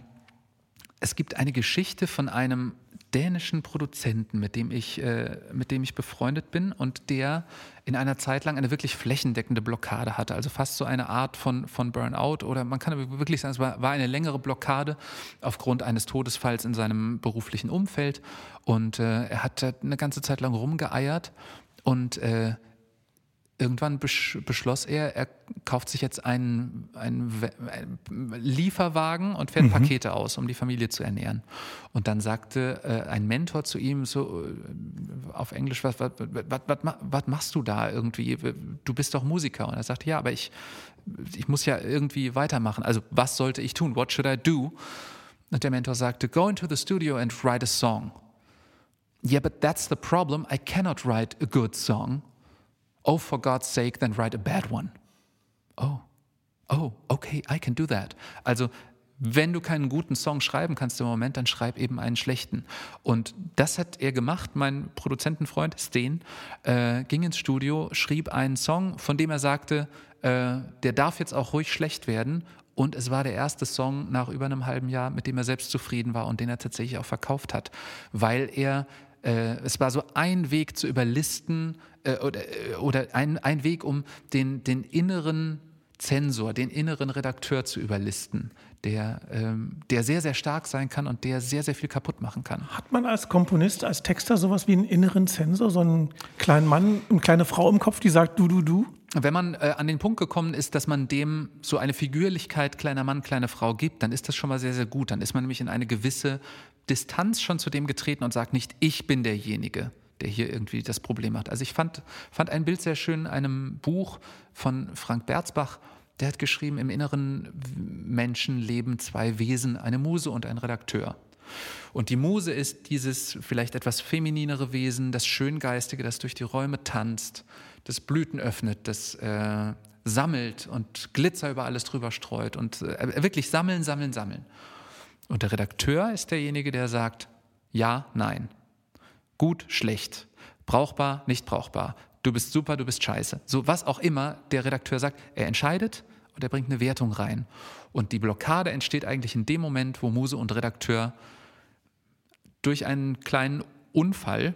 S1: es gibt eine Geschichte von einem dänischen Produzenten, mit dem ich, äh, mit dem ich befreundet bin und der in einer Zeit lang eine wirklich flächendeckende Blockade hatte, also fast so eine Art von, von Burnout oder man kann wirklich sagen, es war, war eine längere Blockade aufgrund eines Todesfalls in seinem beruflichen Umfeld. Und äh, er hat eine ganze Zeit lang rumgeeiert und äh, irgendwann beschloss er, er kauft sich jetzt einen, einen, Lieferwagen und fährt mhm. Pakete aus, um die Familie zu ernähren. Und dann sagte äh, ein Mentor zu ihm so äh, auf Englisch, was, was, was, was, machst du da irgendwie? Du bist doch Musiker. Und er sagte, ja, aber ich, ich muss ja irgendwie weitermachen. Also was sollte ich tun? What should I do? Und der Mentor sagte, go into the studio and write a song. Yeah, but that's the problem. I cannot write a good song. Oh, for God's sake, then write a bad one. Oh, oh, okay, I can do that. Also, wenn du keinen guten Song schreiben kannst im Moment, dann schreib eben einen schlechten. Und das hat er gemacht. Mein Produzentenfreund Steen äh, ging ins Studio, schrieb einen Song, von dem er sagte, äh, der darf jetzt auch ruhig schlecht werden. Und es war der erste Song nach über einem halben Jahr, mit dem er selbst zufrieden war und den er tatsächlich auch verkauft hat, weil er äh, es war so ein Weg zu überlisten äh, oder, äh, oder ein, ein Weg, um den, den inneren Zensor, den inneren Redakteur zu überlisten, der, ähm, der sehr, sehr stark sein kann und der sehr, sehr viel kaputt machen kann.
S2: Hat man als Komponist, als Texter sowas wie einen inneren Zensor, so einen kleinen Mann, eine kleine Frau im Kopf, die sagt du, du, du?
S1: Wenn man äh, an den Punkt gekommen ist, dass man dem so eine Figürlichkeit kleiner Mann, kleine Frau gibt, dann ist das schon mal sehr, sehr gut. Dann ist man nämlich in eine gewisse Distanz schon zu dem getreten und sagt nicht, ich bin derjenige, der hier irgendwie das Problem hat. Also ich fand, fand ein Bild sehr schön in einem Buch von Frank Berzbach, der hat geschrieben, im inneren Menschen leben zwei Wesen, eine Muse und ein Redakteur. Und die Muse ist dieses vielleicht etwas femininere Wesen, das Schöngeistige, das durch die Räume tanzt, das Blüten öffnet, das äh, sammelt und Glitzer über alles drüber streut und äh, wirklich sammeln, sammeln, sammeln. Und der Redakteur ist derjenige, der sagt, ja, nein, gut, schlecht, brauchbar, nicht brauchbar, du bist super, du bist scheiße. So was auch immer der Redakteur sagt, er entscheidet und er bringt eine Wertung rein. Und die Blockade entsteht eigentlich in dem Moment, wo Muse und Redakteur durch einen kleinen Unfall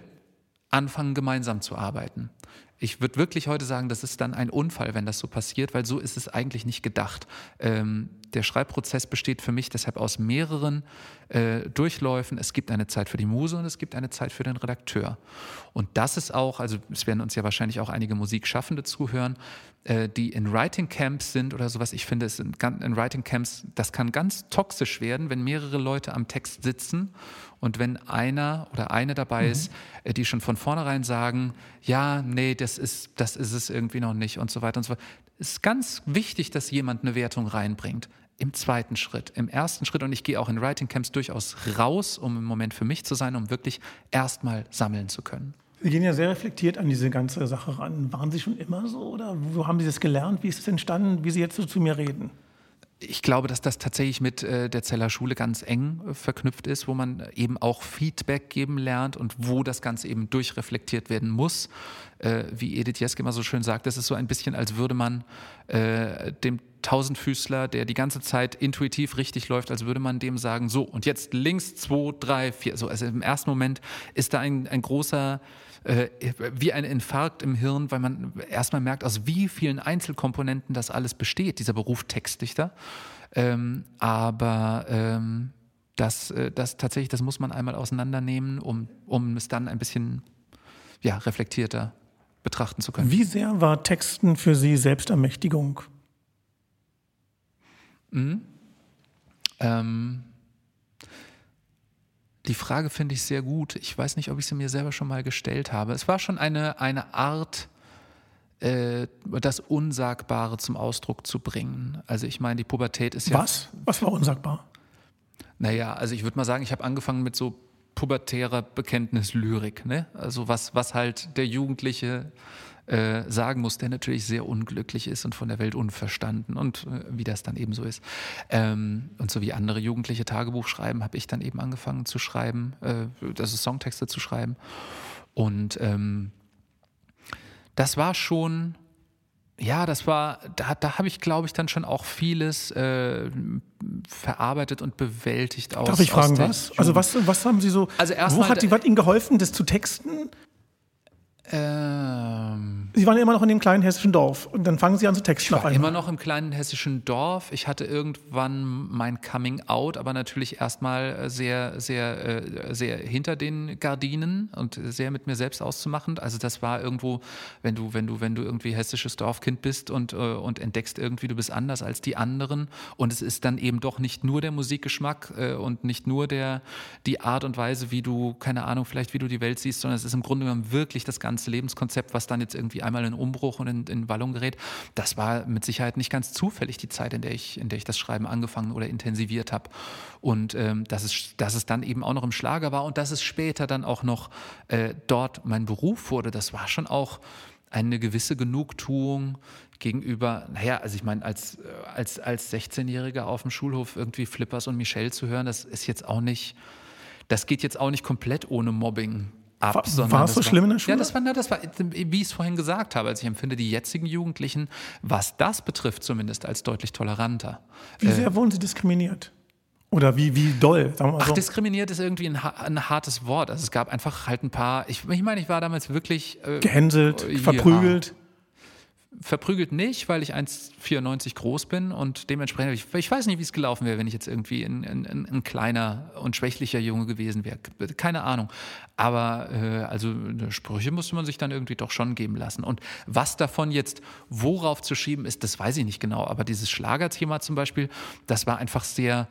S1: anfangen, gemeinsam zu arbeiten. Ich würde wirklich heute sagen, das ist dann ein Unfall, wenn das so passiert, weil so ist es eigentlich nicht gedacht. Ähm, der Schreibprozess besteht für mich deshalb aus mehreren äh, Durchläufen. Es gibt eine Zeit für die Muse und es gibt eine Zeit für den Redakteur. Und das ist auch, also es werden uns ja wahrscheinlich auch einige Musikschaffende zuhören, äh, die in Writing Camps sind oder sowas. Ich finde, es in, in Writing Camps, das kann ganz toxisch werden, wenn mehrere Leute am Text sitzen und wenn einer oder eine dabei mhm. ist, äh, die schon von vornherein sagen, ja, nee, das ist, das ist es irgendwie noch nicht und so weiter und so fort. Es ist ganz wichtig, dass jemand eine Wertung reinbringt. Im zweiten Schritt, im ersten Schritt, und ich gehe auch in Writing Camps durchaus raus, um im Moment für mich zu sein, um wirklich erstmal sammeln zu können.
S2: Sie gehen ja sehr reflektiert an diese ganze Sache ran. Waren Sie schon immer so oder wo haben Sie das gelernt? Wie ist es entstanden, wie Sie jetzt so zu mir reden?
S1: Ich glaube, dass das tatsächlich mit äh, der Zeller Schule ganz eng äh, verknüpft ist, wo man eben auch Feedback geben lernt und wo das Ganze eben durchreflektiert werden muss. Äh, wie Edith Jeske immer so schön sagt, das ist so ein bisschen, als würde man dem Tausendfüßler, der die ganze Zeit intuitiv richtig läuft, als würde man dem sagen, so und jetzt links, zwei, drei, vier. So, also im ersten Moment ist da ein, ein großer äh, wie ein Infarkt im Hirn, weil man erstmal merkt, aus wie vielen Einzelkomponenten das alles besteht, dieser Beruf Textdichter. Ähm, aber ähm, das, äh, das tatsächlich, das muss man einmal auseinandernehmen, um, um es dann ein bisschen ja, reflektierter betrachten zu können.
S2: Wie sehr war Texten für Sie Selbstermächtigung?
S1: Mhm. Ähm, die Frage finde ich sehr gut. Ich weiß nicht, ob ich sie mir selber schon mal gestellt habe. Es war schon eine, eine Art, äh, das Unsagbare zum Ausdruck zu bringen. Also ich meine, die Pubertät ist ja.
S2: Was? Was war unsagbar?
S1: Naja, also ich würde mal sagen, ich habe angefangen mit so pubertärer Bekenntnislyrik. Ne? Also was, was halt der Jugendliche äh, sagen muss, der natürlich sehr unglücklich ist und von der Welt unverstanden und äh, wie das dann eben so ist. Ähm, und so wie andere Jugendliche Tagebuch schreiben, habe ich dann eben angefangen zu schreiben, äh, also Songtexte zu schreiben. Und ähm, das war schon, ja, das war, da, da habe ich, glaube ich, dann schon auch vieles äh, verarbeitet und bewältigt.
S2: Aus, Darf ich fragen, was? Also was, was haben Sie so, also wo hat, die, hat Ihnen geholfen, das zu texten? Ähm, Sie waren immer noch in dem kleinen hessischen Dorf und dann fangen Sie an zu texten.
S1: Ich war immer noch im kleinen hessischen Dorf. Ich hatte irgendwann mein Coming Out, aber natürlich erstmal sehr, sehr, äh, sehr hinter den Gardinen und sehr mit mir selbst auszumachen. Also das war irgendwo, wenn du, wenn du, wenn du irgendwie hessisches Dorfkind bist und, äh, und entdeckst irgendwie, du bist anders als die anderen und es ist dann eben doch nicht nur der Musikgeschmack äh, und nicht nur der, die Art und Weise, wie du, keine Ahnung, vielleicht wie du die Welt siehst, sondern es ist im Grunde genommen wirklich das ganze ganze Lebenskonzept, was dann jetzt irgendwie einmal in Umbruch und in, in Wallung gerät, das war mit Sicherheit nicht ganz zufällig die Zeit, in der ich, in der ich das Schreiben angefangen oder intensiviert habe. Und ähm, dass, es, dass es dann eben auch noch im Schlager war und dass es später dann auch noch äh, dort mein Beruf wurde, das war schon auch eine gewisse Genugtuung gegenüber, naja, also ich meine, als, äh, als, als 16-Jähriger auf dem Schulhof irgendwie Flippers und Michelle zu hören, das ist jetzt auch nicht, das geht jetzt auch nicht komplett ohne Mobbing ab.
S2: War, war es so schlimm in der Schule?
S1: Ja, das war, das war, wie ich es vorhin gesagt habe. Also ich empfinde die jetzigen Jugendlichen, was das betrifft zumindest, als deutlich toleranter.
S2: Wie sehr äh, wurden sie diskriminiert? Oder wie, wie doll?
S1: Sagen wir mal so. Ach, diskriminiert ist irgendwie ein, ein, hartes Wort. Also es gab einfach halt ein paar, ich, ich meine, ich war damals wirklich...
S2: Äh, Gehänselt, äh, verprügelt
S1: verprügelt nicht, weil ich 1,94 groß bin und dementsprechend, ich, ich weiß nicht, wie es gelaufen wäre, wenn ich jetzt irgendwie ein, ein, ein, kleiner und schwächlicher Junge gewesen wäre. Keine Ahnung. Aber äh, also Sprüche musste man sich dann irgendwie doch schon geben lassen. Und was davon jetzt worauf zu schieben ist, das weiß ich nicht genau. Aber dieses Schlagerthema zum Beispiel, das war einfach sehr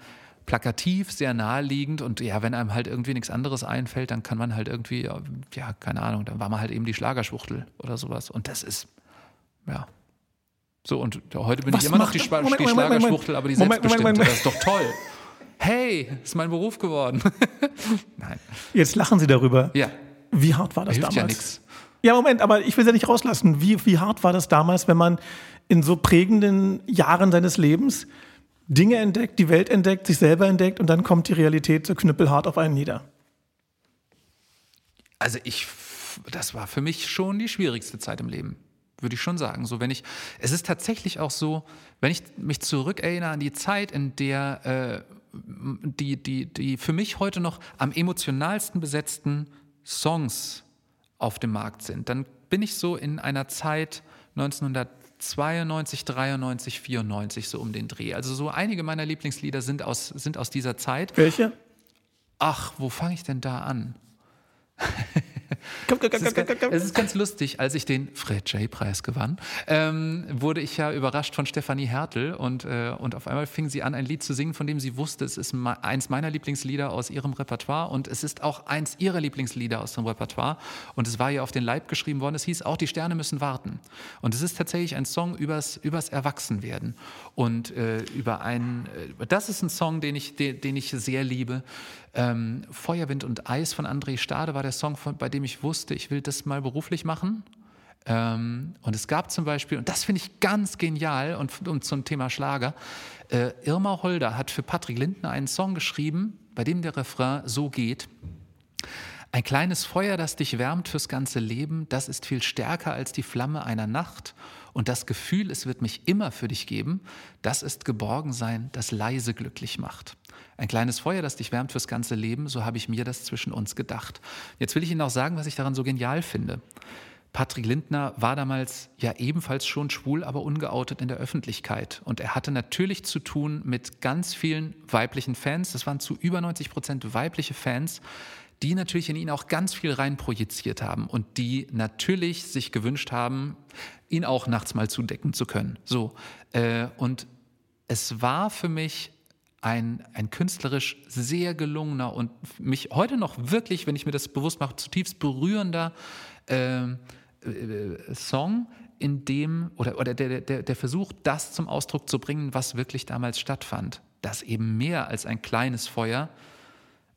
S1: plakativ, sehr naheliegend und ja, wenn einem halt irgendwie nichts anderes einfällt, dann kann man halt irgendwie, ja, keine Ahnung, dann war man halt eben die Schlagerschwuchtel oder sowas. Und das ist ja. So, und heute bin Was ich immer noch die, Moment, die Moment, Schlagerschwuchtel, aber die Selbstbestimmte. Das ist doch toll. Hey, ist mein Beruf geworden. [laughs]
S2: Nein. Jetzt lachen Sie darüber.
S1: Ja.
S2: Wie hart war das
S1: Hilft
S2: damals?
S1: Ja, nix.
S2: ja, Moment, aber ich will es ja nicht rauslassen. Wie, wie hart war das damals, wenn man in so prägenden Jahren seines Lebens Dinge entdeckt, die Welt entdeckt, sich selber entdeckt und dann kommt die Realität so knüppelhart auf einen nieder?
S1: Also ich, das war für mich schon die schwierigste Zeit im Leben würde ich schon sagen. So, wenn ich, es ist tatsächlich auch so, wenn ich mich zurückerinnere an die Zeit, in der äh, die, die, die für mich heute noch am emotionalsten besetzten Songs auf dem Markt sind, dann bin ich so in einer Zeit 1992, 93, 94 so um den Dreh. Also so einige meiner Lieblingslieder sind aus, sind aus dieser Zeit.
S2: Welche?
S1: Ach, wo fange ich denn da an? [laughs]
S2: Komm, komm, komm,
S1: es, ist ganz, es ist ganz lustig, als ich den Fred J-Preis gewann, ähm, wurde ich ja überrascht von Stefanie Hertel und, äh, und auf einmal fing sie an, ein Lied zu singen, von dem sie wusste, es ist eins meiner Lieblingslieder aus ihrem Repertoire und es ist auch eins ihrer Lieblingslieder aus dem Repertoire und es war ihr auf den Leib geschrieben worden. Es hieß auch, die Sterne müssen warten. Und es ist tatsächlich ein Song übers, übers Erwachsenwerden und äh, über einen, äh, das ist ein Song, den ich, den, den ich sehr liebe. Ähm, Feuerwind und Eis von André Stade war der Song, von, bei dem ich wusste, ich will das mal beruflich machen. Ähm, und es gab zum Beispiel, und das finde ich ganz genial, und, und zum Thema Schlager, äh, Irma Holder hat für Patrick Lindner einen Song geschrieben, bei dem der Refrain so geht. Ein kleines Feuer, das dich wärmt fürs ganze Leben, das ist viel stärker als die Flamme einer Nacht. Und das Gefühl, es wird mich immer für dich geben, das ist Geborgensein, das leise glücklich macht. Ein kleines Feuer, das dich wärmt fürs ganze Leben, so habe ich mir das zwischen uns gedacht. Jetzt will ich Ihnen auch sagen, was ich daran so genial finde. Patrick Lindner war damals ja ebenfalls schon schwul, aber ungeoutet in der Öffentlichkeit. Und er hatte natürlich zu tun mit ganz vielen weiblichen Fans. Das waren zu über 90 Prozent weibliche Fans, die natürlich in ihn auch ganz viel rein projiziert haben und die natürlich sich gewünscht haben, ihn auch nachts mal zudecken zu können. So. Äh, und es war für mich ein, ein künstlerisch sehr gelungener und mich heute noch wirklich, wenn ich mir das bewusst mache, zutiefst berührender ähm, äh, Song, in dem, oder, oder der, der, der versucht, das zum Ausdruck zu bringen, was wirklich damals stattfand. Dass eben mehr als ein kleines Feuer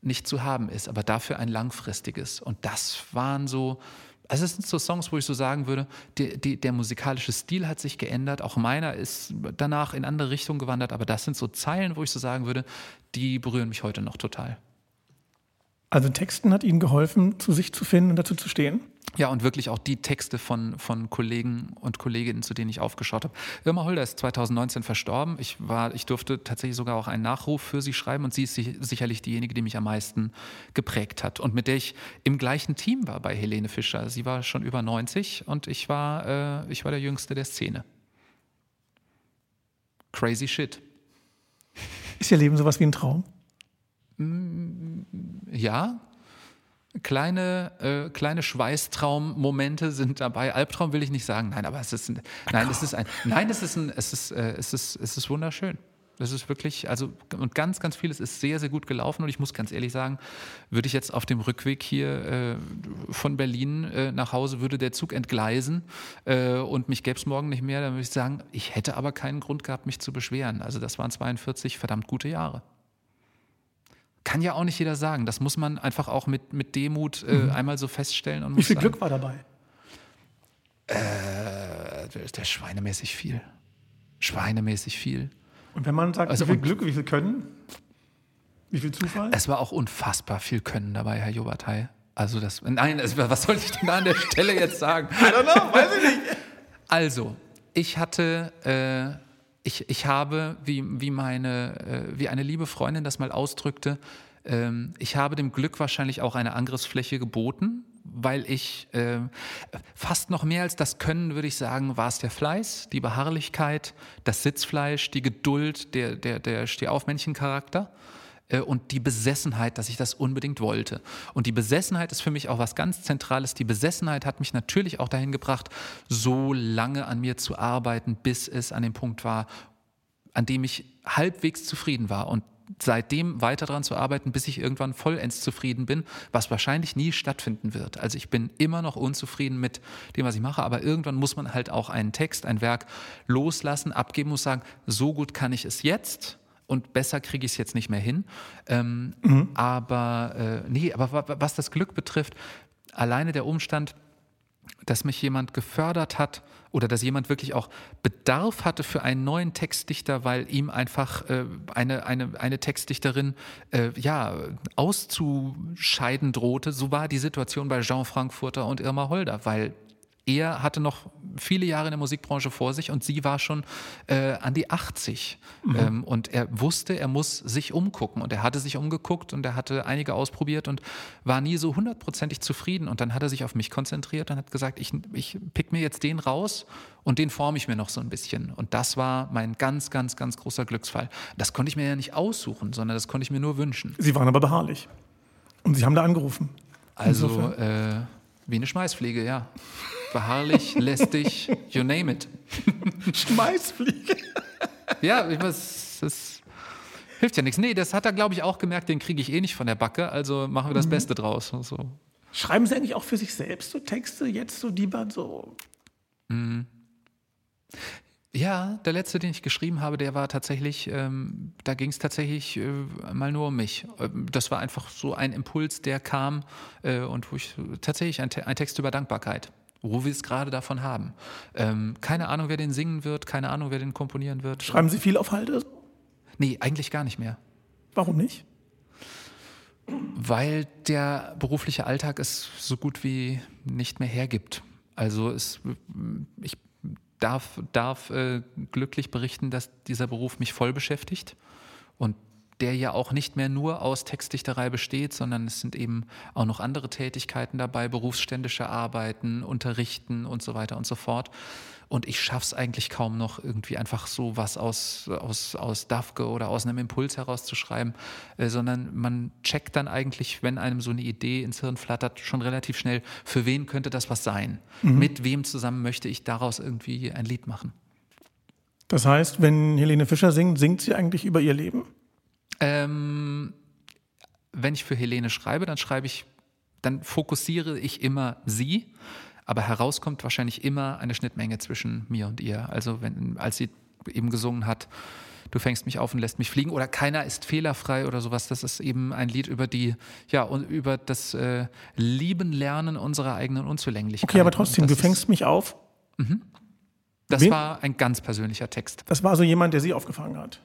S1: nicht zu haben ist, aber dafür ein langfristiges. Und das waren so also es sind so Songs, wo ich so sagen würde, die, die, der musikalische Stil hat sich geändert, auch meiner ist danach in andere Richtungen gewandert, aber das sind so Zeilen, wo ich so sagen würde, die berühren mich heute noch total.
S2: Also Texten hat Ihnen geholfen, zu sich zu finden und dazu zu stehen?
S1: Ja, und wirklich auch die Texte von, von Kollegen und Kolleginnen, zu denen ich aufgeschaut habe. Irma Holder ist 2019 verstorben. Ich, war, ich durfte tatsächlich sogar auch einen Nachruf für sie schreiben und sie ist sicherlich diejenige, die mich am meisten geprägt hat und mit der ich im gleichen Team war bei Helene Fischer. Sie war schon über 90 und ich war, äh, ich war der Jüngste der Szene. Crazy shit.
S2: Ist Ihr Leben sowas wie ein Traum?
S1: Ja, kleine, äh, kleine Schweißtraummomente sind dabei. Albtraum will ich nicht sagen, nein, aber es ist ein, nein, es ist ein, nein, es ist ein, es ist, äh, es ist, es ist wunderschön. Das ist wirklich, also und ganz, ganz vieles ist sehr, sehr gut gelaufen und ich muss ganz ehrlich sagen, würde ich jetzt auf dem Rückweg hier äh, von Berlin äh, nach Hause, würde der Zug entgleisen äh, und mich gäbe es morgen nicht mehr, dann würde ich sagen, ich hätte aber keinen Grund gehabt, mich zu beschweren. Also das waren 42 verdammt gute Jahre kann ja auch nicht jeder sagen. Das muss man einfach auch mit, mit Demut äh, mhm. einmal so feststellen. Und
S2: Wie viel sagen, Glück war dabei?
S1: Äh, der schweinemäßig viel. Schweinemäßig viel.
S2: Und wenn man sagt, also wie viel Glück, wie viel Können? Wie viel Zufall?
S1: Es war auch unfassbar viel Können dabei, Herr Jobatei. Also das, nein, es, was soll ich denn da an der Stelle jetzt sagen? [laughs]
S2: I don't know, weiß ich nicht.
S1: Also, ich hatte, äh, ich, ich habe, wie, wie, meine, äh, wie eine liebe Freundin das mal ausdrückte, ähm, ich habe dem Glück wahrscheinlich auch eine Angriffsfläche geboten, weil ich äh, fast noch mehr als das Können, würde ich sagen, war es der Fleiß, die Beharrlichkeit, das Sitzfleisch, die Geduld, der, der, der Stehaufmännchen-Charakter äh, und die Besessenheit, dass ich das unbedingt wollte. Und die Besessenheit ist für mich auch was ganz Zentrales. Die Besessenheit hat mich natürlich auch dahin gebracht, so lange an mir zu arbeiten, bis es an dem Punkt war, an dem ich halbwegs zufrieden war. Und seitdem weiter daran zu arbeiten, bis ich irgendwann vollends zufrieden bin, was wahrscheinlich nie stattfinden wird. Also ich bin immer noch unzufrieden mit dem, was ich mache, aber irgendwann muss man halt auch einen Text, ein Werk loslassen, abgeben, muss sagen, so gut kann ich es jetzt und besser kriege ich es jetzt nicht mehr hin. Ähm, mhm. Aber äh, nee, aber was das Glück betrifft, alleine der Umstand, dass mich jemand gefördert hat oder dass jemand wirklich auch Bedarf hatte für einen neuen Textdichter, weil ihm einfach äh, eine, eine, eine Textdichterin äh, ja, auszuscheiden drohte. So war die Situation bei Jean Frankfurter und Irma Holder, weil er hatte noch viele Jahre in der Musikbranche vor sich und sie war schon äh, an die 80. Mhm. Ähm, und er wusste, er muss sich umgucken. Und er hatte sich umgeguckt und er hatte einige ausprobiert und war nie so hundertprozentig zufrieden. Und dann hat er sich auf mich konzentriert und hat gesagt, ich, ich pick mir jetzt den raus und den forme ich mir noch so ein bisschen. Und das war mein ganz, ganz, ganz großer Glücksfall. Das konnte ich mir ja nicht aussuchen, sondern das konnte ich mir nur wünschen.
S2: Sie waren aber beharrlich. Und Sie haben da angerufen.
S1: Also, äh, wie eine Schmeißfliege, ja beharrlich, lästig, you name it. [laughs]
S2: Schmeißfliege.
S1: ja, ich weiß, das hilft ja nichts. Nee, das hat er, glaube ich, auch gemerkt, den kriege ich eh nicht von der Backe, also machen wir das mhm. Beste draus. So.
S2: Schreiben Sie eigentlich auch für sich selbst so Texte, jetzt so die so?
S1: Mhm. Ja, der letzte, den ich geschrieben habe, der war tatsächlich, ähm, da ging es tatsächlich äh, mal nur um mich. Ähm, das war einfach so ein Impuls, der kam äh, und wo ich tatsächlich ein, ein Text über Dankbarkeit wo wir es gerade davon haben. Ähm, keine Ahnung, wer den singen wird, keine Ahnung, wer den komponieren wird.
S2: Schreiben Sie viel auf Halde?
S1: Nee, eigentlich gar nicht mehr.
S2: Warum nicht?
S1: Weil der berufliche Alltag es so gut wie nicht mehr hergibt. Also es, ich darf, darf äh, glücklich berichten, dass dieser Beruf mich voll beschäftigt. Und der ja auch nicht mehr nur aus Textdichterei besteht, sondern es sind eben auch noch andere Tätigkeiten dabei, berufsständische Arbeiten, Unterrichten und so weiter und so fort. Und ich schaffe es eigentlich kaum noch, irgendwie einfach so was aus, aus, aus Dafke oder aus einem Impuls herauszuschreiben, äh, sondern man checkt dann eigentlich, wenn einem so eine Idee ins Hirn flattert, schon relativ schnell, für wen könnte das was sein? Mhm. Mit wem zusammen möchte ich daraus irgendwie ein Lied machen?
S2: Das heißt, wenn Helene Fischer singt, singt sie eigentlich über ihr Leben?
S1: Ähm, wenn ich für Helene schreibe, dann schreibe ich, dann fokussiere ich immer sie, aber herauskommt wahrscheinlich immer eine Schnittmenge zwischen mir und ihr. Also wenn, als sie eben gesungen hat, du fängst mich auf und lässt mich fliegen oder keiner ist fehlerfrei oder sowas. Das ist eben ein Lied über die, ja, über das äh, Lieben lernen unserer eigenen Unzulänglichkeit.
S2: Okay, aber trotzdem, du fängst mich auf.
S1: Mhm. Das Wen? war ein ganz persönlicher Text.
S2: Das war so jemand, der sie aufgefangen hat.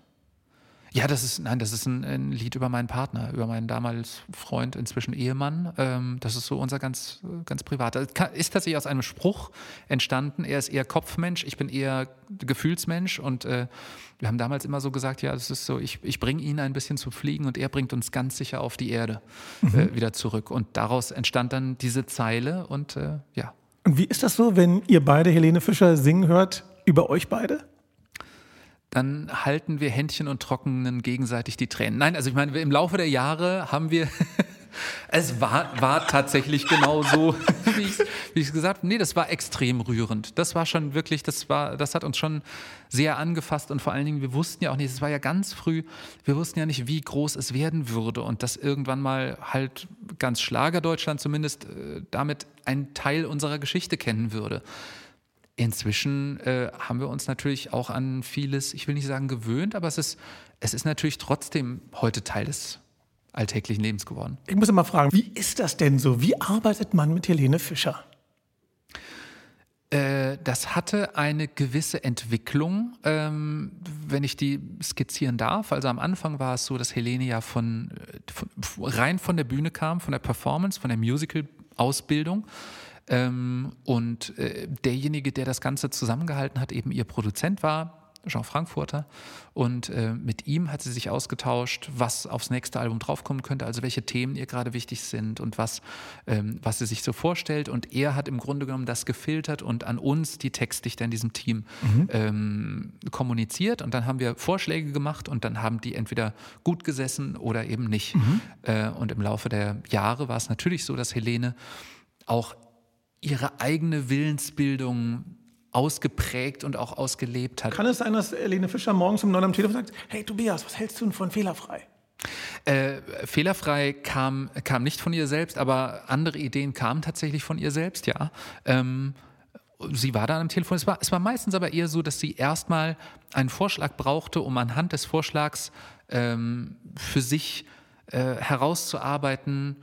S1: Ja, das ist, nein, das ist ein, ein, Lied über meinen Partner, über meinen damals Freund, inzwischen Ehemann. Ähm, das ist so unser ganz, ganz privater. Ist tatsächlich aus einem Spruch entstanden. Er ist eher Kopfmensch, ich bin eher Gefühlsmensch und äh, wir haben damals immer so gesagt, ja, das ist so, ich, ich bringe ihn ein bisschen zu fliegen und er bringt uns ganz sicher auf die Erde mhm. äh, wieder zurück. Und daraus entstand dann diese Zeile und äh, ja.
S2: Und wie ist das so, wenn ihr beide Helene Fischer singen hört, über euch beide?
S1: Dann halten wir Händchen und trocknen gegenseitig die Tränen. Nein, also ich meine, im Laufe der Jahre haben wir, [laughs] es war, war tatsächlich genau so, [laughs] wie ich es gesagt habe. Nee, das war extrem rührend. Das war schon wirklich, das war, das hat uns schon sehr angefasst und vor allen Dingen, wir wussten ja auch nicht, es war ja ganz früh, wir wussten ja nicht, wie groß es werden würde und dass irgendwann mal halt ganz Schlagerdeutschland zumindest äh, damit einen Teil unserer Geschichte kennen würde. Inzwischen äh, haben wir uns natürlich auch an vieles, ich will nicht sagen gewöhnt, aber es ist, es ist natürlich trotzdem heute Teil des alltäglichen Lebens geworden.
S2: Ich muss immer fragen, wie ist das denn so? Wie arbeitet man mit Helene Fischer?
S1: Äh, das hatte eine gewisse Entwicklung, ähm, wenn ich die skizzieren darf. Also am Anfang war es so, dass Helene ja von, äh, von rein von der Bühne kam, von der Performance, von der Musical-Ausbildung ähm, und äh, derjenige, der das Ganze zusammengehalten hat, eben ihr Produzent war, Jean Frankfurter. Und äh, mit ihm hat sie sich ausgetauscht, was aufs nächste Album draufkommen könnte, also welche Themen ihr gerade wichtig sind und was, ähm, was sie sich so vorstellt. Und er hat im Grunde genommen das gefiltert und an uns, die Textdichter in diesem Team, mhm. ähm, kommuniziert. Und dann haben wir Vorschläge gemacht und dann haben die entweder gut gesessen oder eben nicht. Mhm. Äh, und im Laufe der Jahre war es natürlich so, dass Helene auch ihre eigene Willensbildung ausgeprägt und auch ausgelebt hat.
S2: Kann es sein, dass Helene Fischer morgens um neun am Telefon sagt, hey Tobias, was hältst du denn von fehlerfrei?
S1: Äh, fehlerfrei kam, kam nicht von ihr selbst, aber andere Ideen kamen tatsächlich von ihr selbst, ja. Ähm, sie war dann am Telefon. Es war, es war meistens aber eher so, dass sie erstmal einen Vorschlag brauchte, um anhand des Vorschlags ähm, für sich äh, herauszuarbeiten,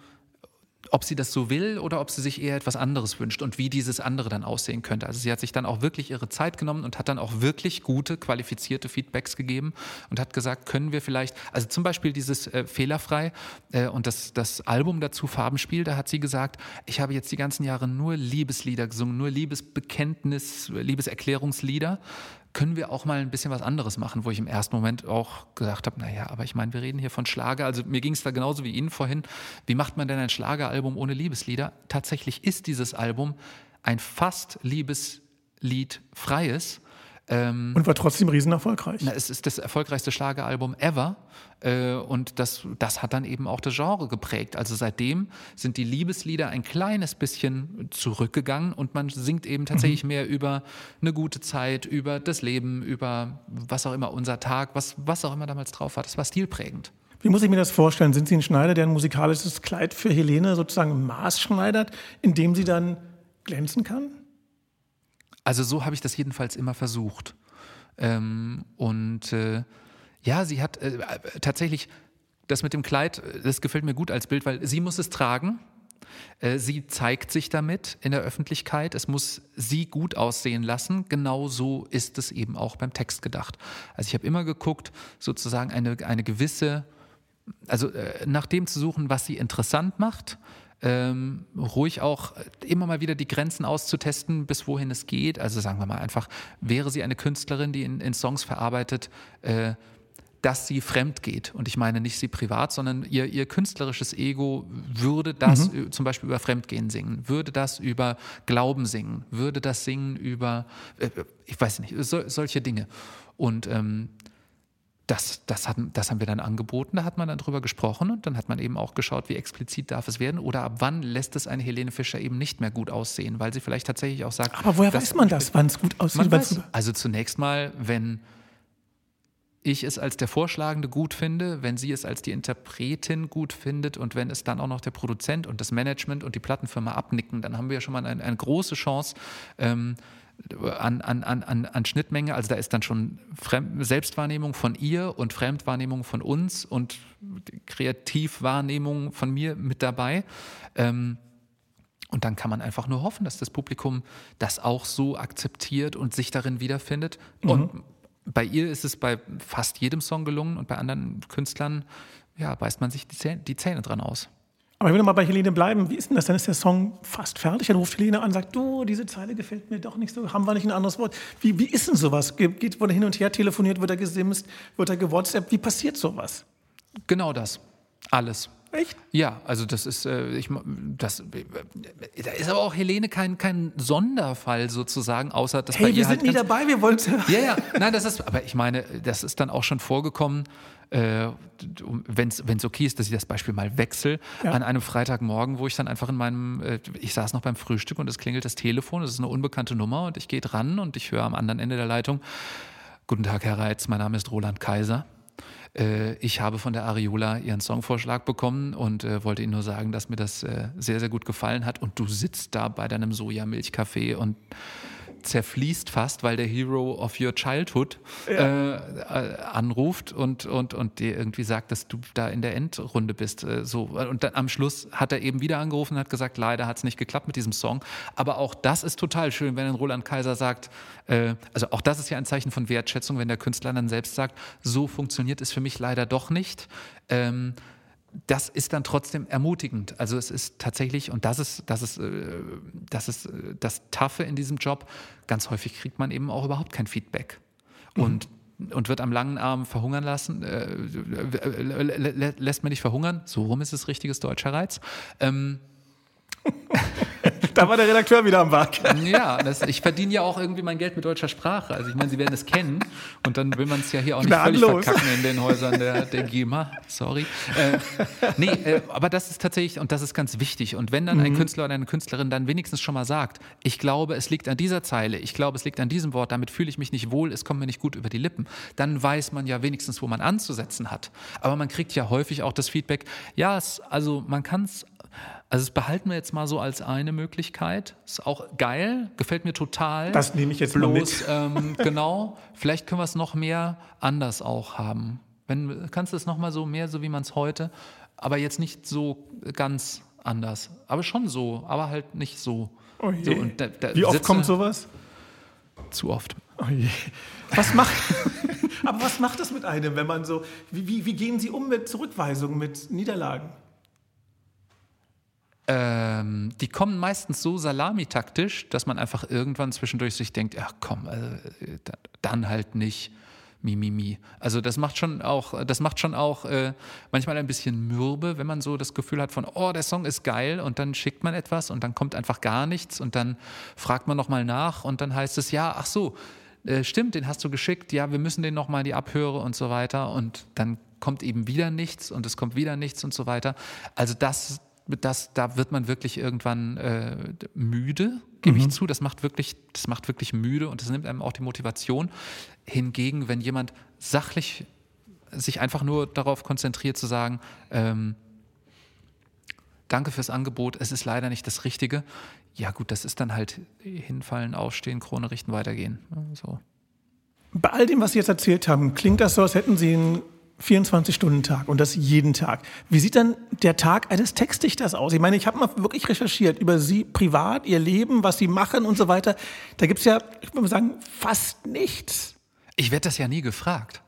S1: ob sie das so will oder ob sie sich eher etwas anderes wünscht und wie dieses andere dann aussehen könnte. Also sie hat sich dann auch wirklich ihre Zeit genommen und hat dann auch wirklich gute, qualifizierte Feedbacks gegeben und hat gesagt, können wir vielleicht, also zum Beispiel dieses äh, Fehlerfrei äh, und das, das Album dazu Farbenspiel, da hat sie gesagt, ich habe jetzt die ganzen Jahre nur Liebeslieder gesungen, nur Liebesbekenntnis, Liebeserklärungslieder können wir auch mal ein bisschen was anderes machen, wo ich im ersten Moment auch gesagt habe, naja, aber ich meine, wir reden hier von Schlager. Also mir ging es da genauso wie Ihnen vorhin. Wie macht man denn ein Schlageralbum ohne Liebeslieder? Tatsächlich ist dieses Album ein fast Liebeslied freies.
S2: Ähm, und war trotzdem riesen erfolgreich.
S1: Na, es ist das erfolgreichste Schlageralbum ever. Äh, und das, das hat dann eben auch das Genre geprägt. Also seitdem sind die Liebeslieder ein kleines bisschen zurückgegangen und man singt eben tatsächlich mhm. mehr über eine gute Zeit, über das Leben, über was auch immer, unser Tag, was, was auch immer damals drauf war. Das war stilprägend.
S2: Wie muss ich mir das vorstellen? Sind Sie ein Schneider, der ein musikalisches Kleid für Helene sozusagen maßschneidert, indem sie dann glänzen kann?
S1: Also so habe ich das jedenfalls immer versucht. Ähm, und äh, ja, sie hat äh, tatsächlich das mit dem Kleid, das gefällt mir gut als Bild, weil sie muss es tragen. Äh, sie zeigt sich damit in der Öffentlichkeit. Es muss sie gut aussehen lassen. Genau so ist es eben auch beim Text gedacht. Also ich habe immer geguckt, sozusagen eine, eine gewisse, also äh, nach dem zu suchen, was sie interessant macht ähm, ruhig auch immer mal wieder die Grenzen auszutesten, bis wohin es geht. Also sagen wir mal einfach, wäre sie eine Künstlerin, die in, in Songs verarbeitet, äh, dass sie fremd geht. Und ich meine nicht sie privat, sondern ihr, ihr künstlerisches Ego würde das mhm. zum Beispiel über Fremdgehen singen, würde das über Glauben singen, würde das singen über, äh, ich weiß nicht, so, solche Dinge. Und ähm, das, das, hat, das haben wir dann angeboten, da hat man dann drüber gesprochen und dann hat man eben auch geschaut, wie explizit darf es werden oder ab wann lässt es eine Helene Fischer eben nicht mehr gut aussehen, weil sie vielleicht tatsächlich auch sagt.
S2: Aber woher weiß man das, wann es gut aussieht?
S1: Weiß, also zunächst mal, wenn ich es als der Vorschlagende gut finde, wenn sie es als die Interpretin gut findet und wenn es dann auch noch der Produzent und das Management und die Plattenfirma abnicken, dann haben wir ja schon mal eine, eine große Chance, ähm, an, an, an, an Schnittmenge. Also da ist dann schon Fremd Selbstwahrnehmung von ihr und Fremdwahrnehmung von uns und Kreativwahrnehmung von mir mit dabei. Ähm, und dann kann man einfach nur hoffen, dass das Publikum das auch so akzeptiert und sich darin wiederfindet. Mhm. Und bei ihr ist es bei fast jedem Song gelungen und bei anderen Künstlern ja, beißt man sich die Zähne, die Zähne dran aus.
S2: Aber ich will nochmal bei Helene bleiben. Wie ist denn das? Dann ist der Song fast fertig. Dann ruft Helene an und sagt, du, diese Zeile gefällt mir doch nicht so. Haben wir nicht ein anderes Wort? Wie, wie ist denn sowas? Geht, wurde hin und her telefoniert, wird er gesimst, wird er gewhatsappt? Wie passiert sowas?
S1: Genau das. Alles.
S2: Echt?
S1: Ja, also das ist, äh, ich, das, da ist aber auch Helene kein, kein Sonderfall sozusagen, außer dass
S2: hey,
S1: bei ihr
S2: wir sind
S1: halt
S2: nie dabei, wir wollen
S1: Ja, ja, nein, das ist, aber ich meine, das ist dann auch schon vorgekommen, äh, wenn es okay ist, dass ich das Beispiel mal wechsle, ja. an einem Freitagmorgen, wo ich dann einfach in meinem, äh, ich saß noch beim Frühstück und es klingelt das Telefon, es ist eine unbekannte Nummer und ich gehe dran und ich höre am anderen Ende der Leitung, Guten Tag, Herr Reitz, mein Name ist Roland Kaiser. Äh, ich habe von der Ariola ihren Songvorschlag bekommen und äh, wollte Ihnen nur sagen, dass mir das äh, sehr, sehr gut gefallen hat. Und du sitzt da bei deinem Sojamilchkaffee und zerfließt fast, weil der Hero of Your Childhood ja. äh, anruft und, und, und dir irgendwie sagt, dass du da in der Endrunde bist. Äh, so. Und dann am Schluss hat er eben wieder angerufen und hat gesagt, leider hat es nicht geklappt mit diesem Song. Aber auch das ist total schön, wenn ein Roland Kaiser sagt, äh, also auch das ist ja ein Zeichen von Wertschätzung, wenn der Künstler dann selbst sagt, so funktioniert es für mich leider doch nicht. Ähm, das ist dann trotzdem ermutigend. Also es ist tatsächlich, und das ist, das ist, äh, das ist äh, das Taffe in diesem Job, ganz häufig kriegt man eben auch überhaupt kein Feedback. Mhm. Und und wird am langen Arm verhungern lassen, äh, lässt man nicht verhungern, so rum ist es richtiges deutscher Reiz. Ähm, [laughs] [laughs] [laughs]
S2: da war der Redakteur wieder am Werk. [laughs]
S1: Ja, das, ich verdiene ja auch irgendwie mein Geld mit deutscher Sprache. Also ich meine, Sie werden es kennen und dann will man es ja hier auch nicht völlig verkacken in den Häusern der, der GEMA. Sorry. Äh, nee, äh, aber das ist tatsächlich, und das ist ganz wichtig. Und wenn dann mhm. ein Künstler oder eine Künstlerin dann wenigstens schon mal sagt, ich glaube, es liegt an dieser Zeile, ich glaube, es liegt an diesem Wort, damit fühle ich mich nicht wohl, es kommt mir nicht gut über die Lippen, dann weiß man ja wenigstens, wo man anzusetzen hat. Aber man kriegt ja häufig auch das Feedback, ja, es, also man kann es also das behalten wir jetzt mal so als eine Möglichkeit. Ist auch geil, gefällt mir total.
S2: Das nehme ich jetzt Bloß,
S1: mal mit. Ähm, [laughs] genau, vielleicht können wir es noch mehr anders auch haben. Wenn, kannst du es noch mal so mehr, so wie man es heute, aber jetzt nicht so ganz anders. Aber schon so, aber halt nicht so.
S2: Oh. So, da, da wie oft kommt sowas?
S1: Zu oft.
S2: Oh. Was macht, [laughs] aber was macht das mit einem, wenn man so, wie, wie, wie gehen Sie um mit Zurückweisungen, mit Niederlagen?
S1: Ähm, die kommen meistens so salamitaktisch, dass man einfach irgendwann zwischendurch sich denkt, ach komm, äh, dann halt nicht. Mimimi. Mi, mi. Also das macht schon auch, das macht schon auch äh, manchmal ein bisschen mürbe, wenn man so das Gefühl hat von, oh, der Song ist geil und dann schickt man etwas und dann kommt einfach gar nichts und dann fragt man nochmal nach und dann heißt es, ja, ach so, äh, stimmt, den hast du geschickt, ja, wir müssen den nochmal die Abhöre und so weiter und dann kommt eben wieder nichts und es kommt wieder nichts und so weiter. Also das, das, da wird man wirklich irgendwann äh, müde, gebe mhm. ich zu. Das macht, wirklich, das macht wirklich müde und das nimmt einem auch die Motivation. Hingegen, wenn jemand sachlich sich einfach nur darauf konzentriert zu sagen, ähm, danke fürs Angebot, es ist leider nicht das Richtige. Ja gut, das ist dann halt hinfallen, aufstehen, Krone richten, weitergehen. So.
S2: Bei all dem, was Sie jetzt erzählt haben, klingt das so, als hätten Sie einen 24-Stunden-Tag und das jeden Tag. Wie sieht dann der Tag eines Textdichters aus? Ich meine, ich habe mal wirklich recherchiert über Sie privat, Ihr Leben, was Sie machen und so weiter. Da gibt es ja, ich würde mal sagen, fast nichts.
S1: Ich werde das ja nie gefragt.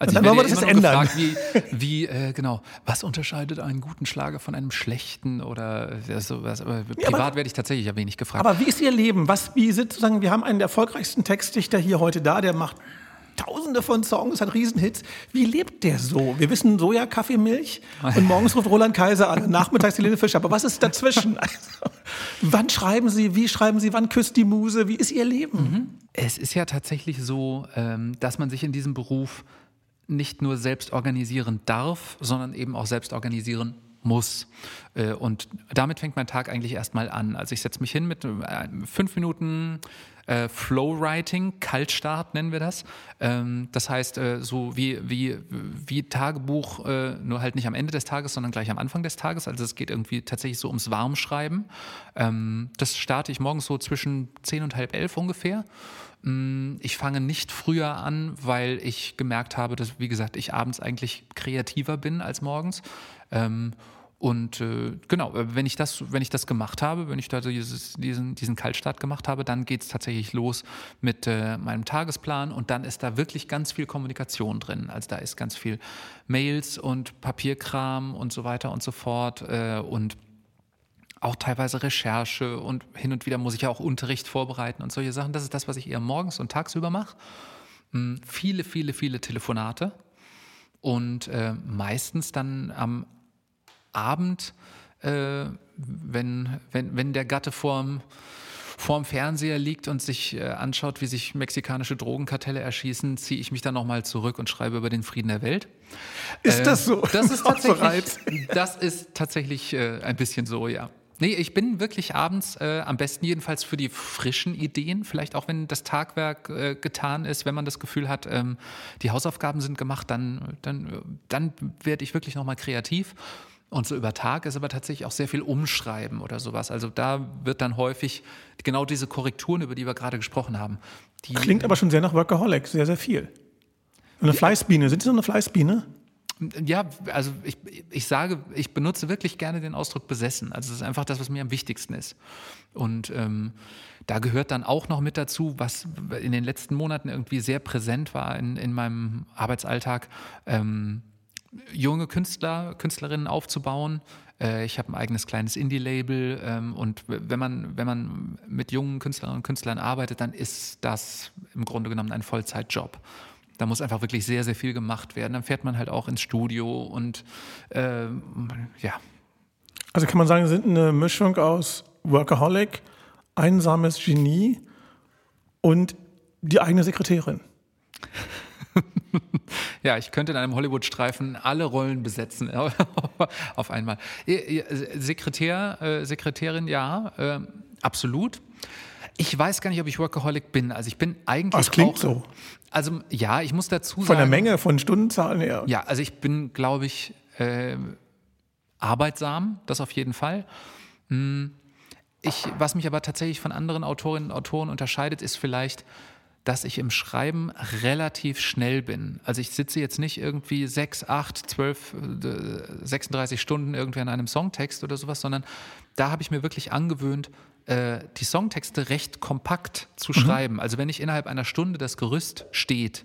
S2: Also dann wollen wir das ändern.
S1: Gefragt, wie, wie äh, genau, was unterscheidet einen guten Schlager von einem schlechten oder äh, sowas? Aber privat ja, werde ich tatsächlich ja wenig gefragt.
S2: Aber wie ist Ihr Leben? Was, wie sozusagen, wir haben einen der erfolgreichsten Textdichter hier heute da, der macht tausende von Songs, hat Riesenhits. Wie lebt der so? Wir wissen Soja, Kaffee, Milch [laughs] und morgens ruft Roland Kaiser an, nachmittags Helene Fischer. Aber was ist dazwischen? [laughs] Also, wann schreiben Sie, wie schreiben Sie, wann küsst die Muse? Wie ist Ihr Leben? Mhm.
S1: Es ist ja tatsächlich so, ähm, dass man sich in diesem Beruf nicht nur selbst organisieren darf, sondern eben auch selbst organisieren muss. Äh, und damit fängt mein Tag eigentlich erstmal an. Also ich setze mich hin mit äh, fünf Minuten äh, Flow-Writing, Kaltstart nennen wir das. Ähm, das heißt, äh, so wie, wie, wie Tagebuch, äh, nur halt nicht am Ende des Tages, sondern gleich am Anfang des Tages. Also es geht irgendwie tatsächlich so ums Warmschreiben. Ähm, das starte ich morgens so zwischen zehn und halb elf ungefähr. Mm, ich fange nicht früher an, weil ich gemerkt habe, dass, wie gesagt, ich abends eigentlich kreativer bin als morgens. Ähm, und äh, genau, äh, wenn ich, das, wenn ich das gemacht habe, wenn ich da dieses, diesen, diesen Kaltstart gemacht habe, dann geht es tatsächlich los mit äh, meinem Tagesplan und dann ist da wirklich ganz viel Kommunikation drin. Also da ist ganz viel Mails und Papierkram und so weiter und so fort äh, und auch teilweise Recherche und hin und wieder muss ich ja auch Unterricht vorbereiten und solche Sachen. Das ist das, was ich eher morgens und tagsüber mache. Hm, viele, viele, viele Telefonate und äh, meistens dann am Abend, äh, wenn, wenn, wenn der Gatte vorm, vorm Fernseher liegt und sich äh, anschaut, wie sich mexikanische Drogenkartelle erschießen, ziehe ich mich dann nochmal zurück und schreibe über den Frieden der Welt.
S2: Ist das so?
S1: Äh, das ist [laughs] tatsächlich, das ist tatsächlich äh, ein bisschen so, ja. Nee, ich bin wirklich abends äh, am besten jedenfalls für die frischen Ideen, vielleicht auch wenn das Tagwerk äh, getan ist, wenn man das Gefühl hat, ähm, die Hausaufgaben sind gemacht, dann, dann, dann werde ich wirklich nochmal kreativ. Und so über Tag ist aber tatsächlich auch sehr viel Umschreiben oder sowas. Also da wird dann häufig genau diese Korrekturen, über die wir gerade gesprochen haben.
S2: Die, Klingt aber schon sehr nach Workaholic, sehr, sehr viel. Eine Fleißbiene, sind Sie so eine Fleißbiene?
S1: Ja, also ich, ich sage, ich benutze wirklich gerne den Ausdruck besessen. Also das ist einfach das, was mir am wichtigsten ist. Und ähm, da gehört dann auch noch mit dazu, was in den letzten Monaten irgendwie sehr präsent war in, in meinem Arbeitsalltag, ähm, junge Künstler, Künstlerinnen aufzubauen. Äh, ich habe ein eigenes kleines Indie-Label ähm, und wenn man, wenn man mit jungen Künstlerinnen und Künstlern arbeitet, dann ist das im Grunde genommen ein Vollzeitjob. Da muss einfach wirklich sehr, sehr viel gemacht werden. Dann fährt man halt auch ins Studio und äh, ja.
S2: Also kann man sagen, Sie sind eine Mischung aus Workaholic, einsames Genie und die eigene Sekretärin. [laughs]
S1: ja, ich könnte in einem Hollywood-Streifen alle Rollen besetzen [laughs] auf einmal. Sekretär, äh, Sekretärin, ja, äh, absolut. Ich weiß gar nicht, ob ich Workaholic bin. Also ich bin eigentlich.
S2: Das klingt
S1: auch,
S2: so.
S1: Also ja, ich muss dazu sagen.
S2: Von der Menge, von Stundenzahlen her.
S1: Ja, also ich bin, glaube ich, äh, arbeitsam, das auf jeden Fall. Hm. Ich, was mich aber tatsächlich von anderen Autorinnen und Autoren unterscheidet, ist vielleicht, dass ich im Schreiben relativ schnell bin. Also ich sitze jetzt nicht irgendwie sechs, acht, zwölf, 36 Stunden irgendwie an einem Songtext oder sowas, sondern da habe ich mir wirklich angewöhnt, äh, die Songtexte recht kompakt zu mhm. schreiben. Also wenn ich innerhalb einer Stunde das Gerüst steht,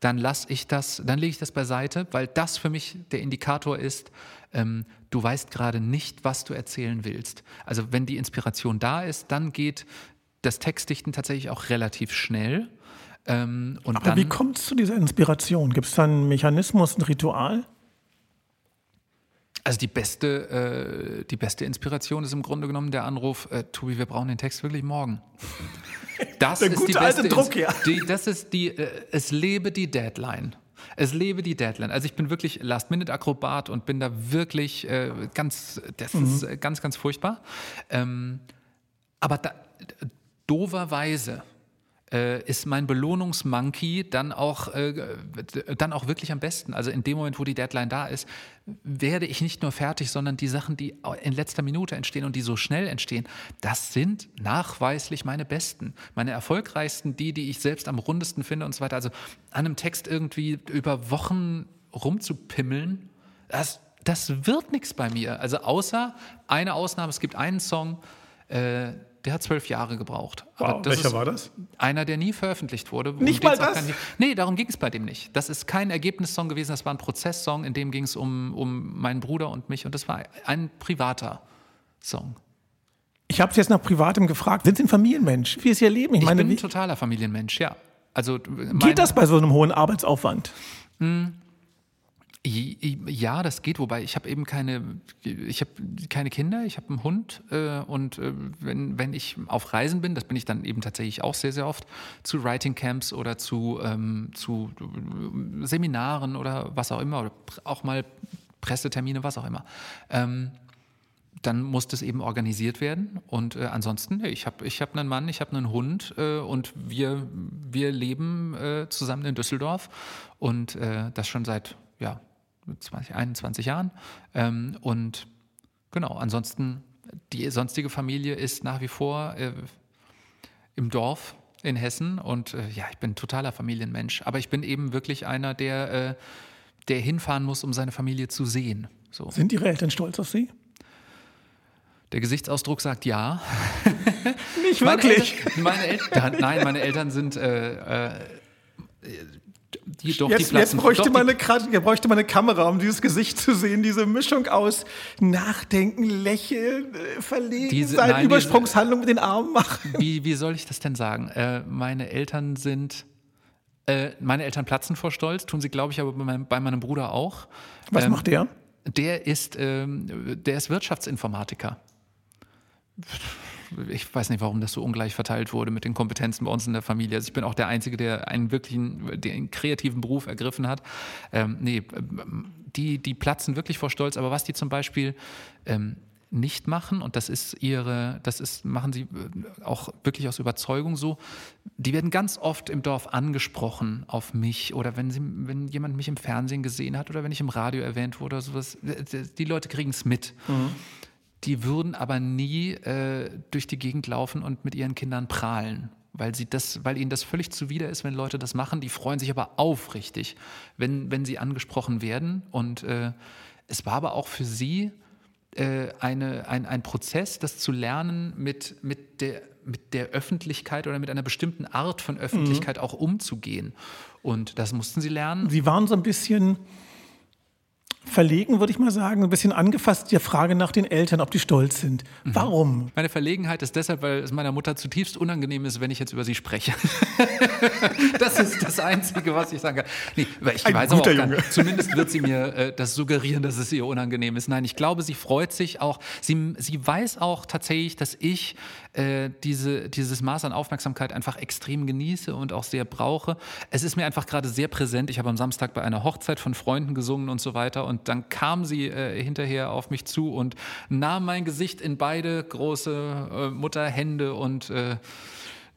S1: dann lasse ich das, dann lege ich das beiseite, weil das für mich der Indikator ist, ähm, du weißt gerade nicht, was du erzählen willst. Also wenn die Inspiration da ist, dann geht das Textdichten tatsächlich auch relativ schnell.
S2: Ähm, Aber dann, wie kommt es zu dieser Inspiration? Gibt es da einen Mechanismus, ein Ritual?
S1: Also die beste, äh, die beste Inspiration ist im Grunde genommen der Anruf, äh, Tobi, wir brauchen den Text wirklich morgen. [laughs]
S2: Das der ist gute die beste alte Druck, ja.
S1: Die, das ist die, äh, es lebe die Deadline. Es lebe die Deadline. Also ich bin wirklich Last-Minute-Akrobat und bin da wirklich äh, ganz, das mhm. ist äh, ganz, ganz furchtbar. Ähm, aber da, doverweise äh, ist mein Belohnungsmonkey dann auch, äh, dann auch wirklich am besten. Also in dem Moment, wo die Deadline da ist, werde ich nicht nur fertig, sondern die Sachen, die in letzter Minute entstehen und die so schnell entstehen, das sind nachweislich meine besten, meine erfolgreichsten, die, die ich selbst am rundesten finde und so weiter. Also an einem Text irgendwie über Wochen rumzupimmeln, das, das wird nichts bei mir. Also außer eine Ausnahme, es gibt einen Song, äh, der hat zwölf Jahre gebraucht.
S2: Wow, welcher war das?
S1: Einer, der nie veröffentlicht wurde.
S2: Nicht mal das? Nicht,
S1: nee, darum ging es bei dem nicht. Das ist kein Ergebnissong gewesen, das war ein Prozesssong, in dem ging es um, um meinen Bruder und mich und das war ein privater Song.
S2: Ich habe es jetzt nach Privatem gefragt. Sind Sie ein Familienmensch? Wie ist Ihr Leben?
S1: Ich,
S2: ich
S1: meine, bin ein totaler Familienmensch, ja. Also,
S2: Geht das bei so einem hohen Arbeitsaufwand?
S1: Mh, ja, das geht, wobei ich habe eben keine, ich habe keine Kinder, ich habe einen Hund äh, und äh, wenn, wenn ich auf Reisen bin, das bin ich dann eben tatsächlich auch sehr, sehr oft, zu Writing Camps oder zu, ähm, zu äh, Seminaren oder was auch immer, oder auch mal Pressetermine, was auch immer. Ähm, dann muss das eben organisiert werden. Und äh, ansonsten, ich habe ich hab einen Mann, ich habe einen Hund äh, und wir, wir leben äh, zusammen in Düsseldorf und äh, das schon seit ja, 20, 21 Jahren. Ähm, und genau, ansonsten, die sonstige Familie ist nach wie vor äh, im Dorf in Hessen und äh, ja, ich bin ein totaler Familienmensch. Aber ich bin eben wirklich einer, der, der hinfahren muss, um seine Familie zu sehen.
S2: So. Sind Ihre Eltern stolz auf Sie?
S1: Der Gesichtsausdruck sagt ja. [laughs]
S2: Nicht wirklich.
S1: Meine Eltern, meine Eltern, nein, meine Eltern sind äh, äh,
S2: die, doch, jetzt, die jetzt bräuchte, doch, man eine, bräuchte man eine Kamera, um dieses Gesicht zu sehen. Diese Mischung aus Nachdenken, Lächeln, äh, Verlegen, diese, sein, nein, Übersprungshandlung mit den Armen machen.
S1: Wie, wie soll ich das denn sagen? Äh, meine Eltern sind. Äh, meine Eltern platzen vor Stolz, tun sie, glaube ich, aber bei meinem, bei meinem, Bruder auch.
S2: Was ähm, macht der?
S1: Der ist, ähm, der ist Wirtschaftsinformatiker ich weiß nicht, warum das so ungleich verteilt wurde mit den Kompetenzen bei uns in der Familie. Also ich bin auch der Einzige, der einen wirklichen, den kreativen Beruf ergriffen hat. Ähm, nee, die, die platzen wirklich vor Stolz. Aber was die zum Beispiel ähm, nicht machen, und das ist ihre, das ist, machen sie äh, auch wirklich aus Überzeugung so, die werden ganz oft im Dorf angesprochen auf mich oder wenn sie, wenn jemand mich im Fernsehen gesehen hat oder wenn ich im Radio erwähnt wurde oder sowas, die Leute kriegen es mit. Mhm die würden aber nie äh, durch die Gegend laufen und mit ihren Kindern prahlen, weil, sie das, weil ihnen das völlig zuwider ist, wenn Leute das machen. Die freuen sich aber aufrichtig, wenn, wenn sie angesprochen werden. Und äh, es war aber auch für sie äh, eine, ein, ein Prozess, das zu lernen, mit, mit, der, mit der Öffentlichkeit oder mit einer bestimmten Art von Öffentlichkeit mhm. auch umzugehen. Und das mussten sie lernen.
S2: Sie waren so ein bisschen verlegen, würde ich mal sagen, ein bisschen angefasst die Frage nach den Eltern, ob die stolz sind. Mhm. Warum?
S1: Meine Verlegenheit ist deshalb, weil es meiner Mutter zutiefst unangenehm ist, wenn ich jetzt über sie spreche. [laughs] das ist das Einzige, was ich sagen kann. Nee, ich Ein weiß auch gar, zumindest wird sie mir äh, das suggerieren, dass es ihr unangenehm ist. Nein, ich glaube, sie freut sich auch. Sie, sie weiß auch tatsächlich, dass ich äh, diese, dieses Maß an Aufmerksamkeit einfach extrem genieße und auch sehr brauche. Es ist mir einfach gerade sehr präsent. Ich habe am Samstag bei einer Hochzeit von Freunden gesungen und so weiter und dann kam sie äh, hinterher auf mich zu und nahm mein Gesicht in beide große äh, Mutterhände und äh,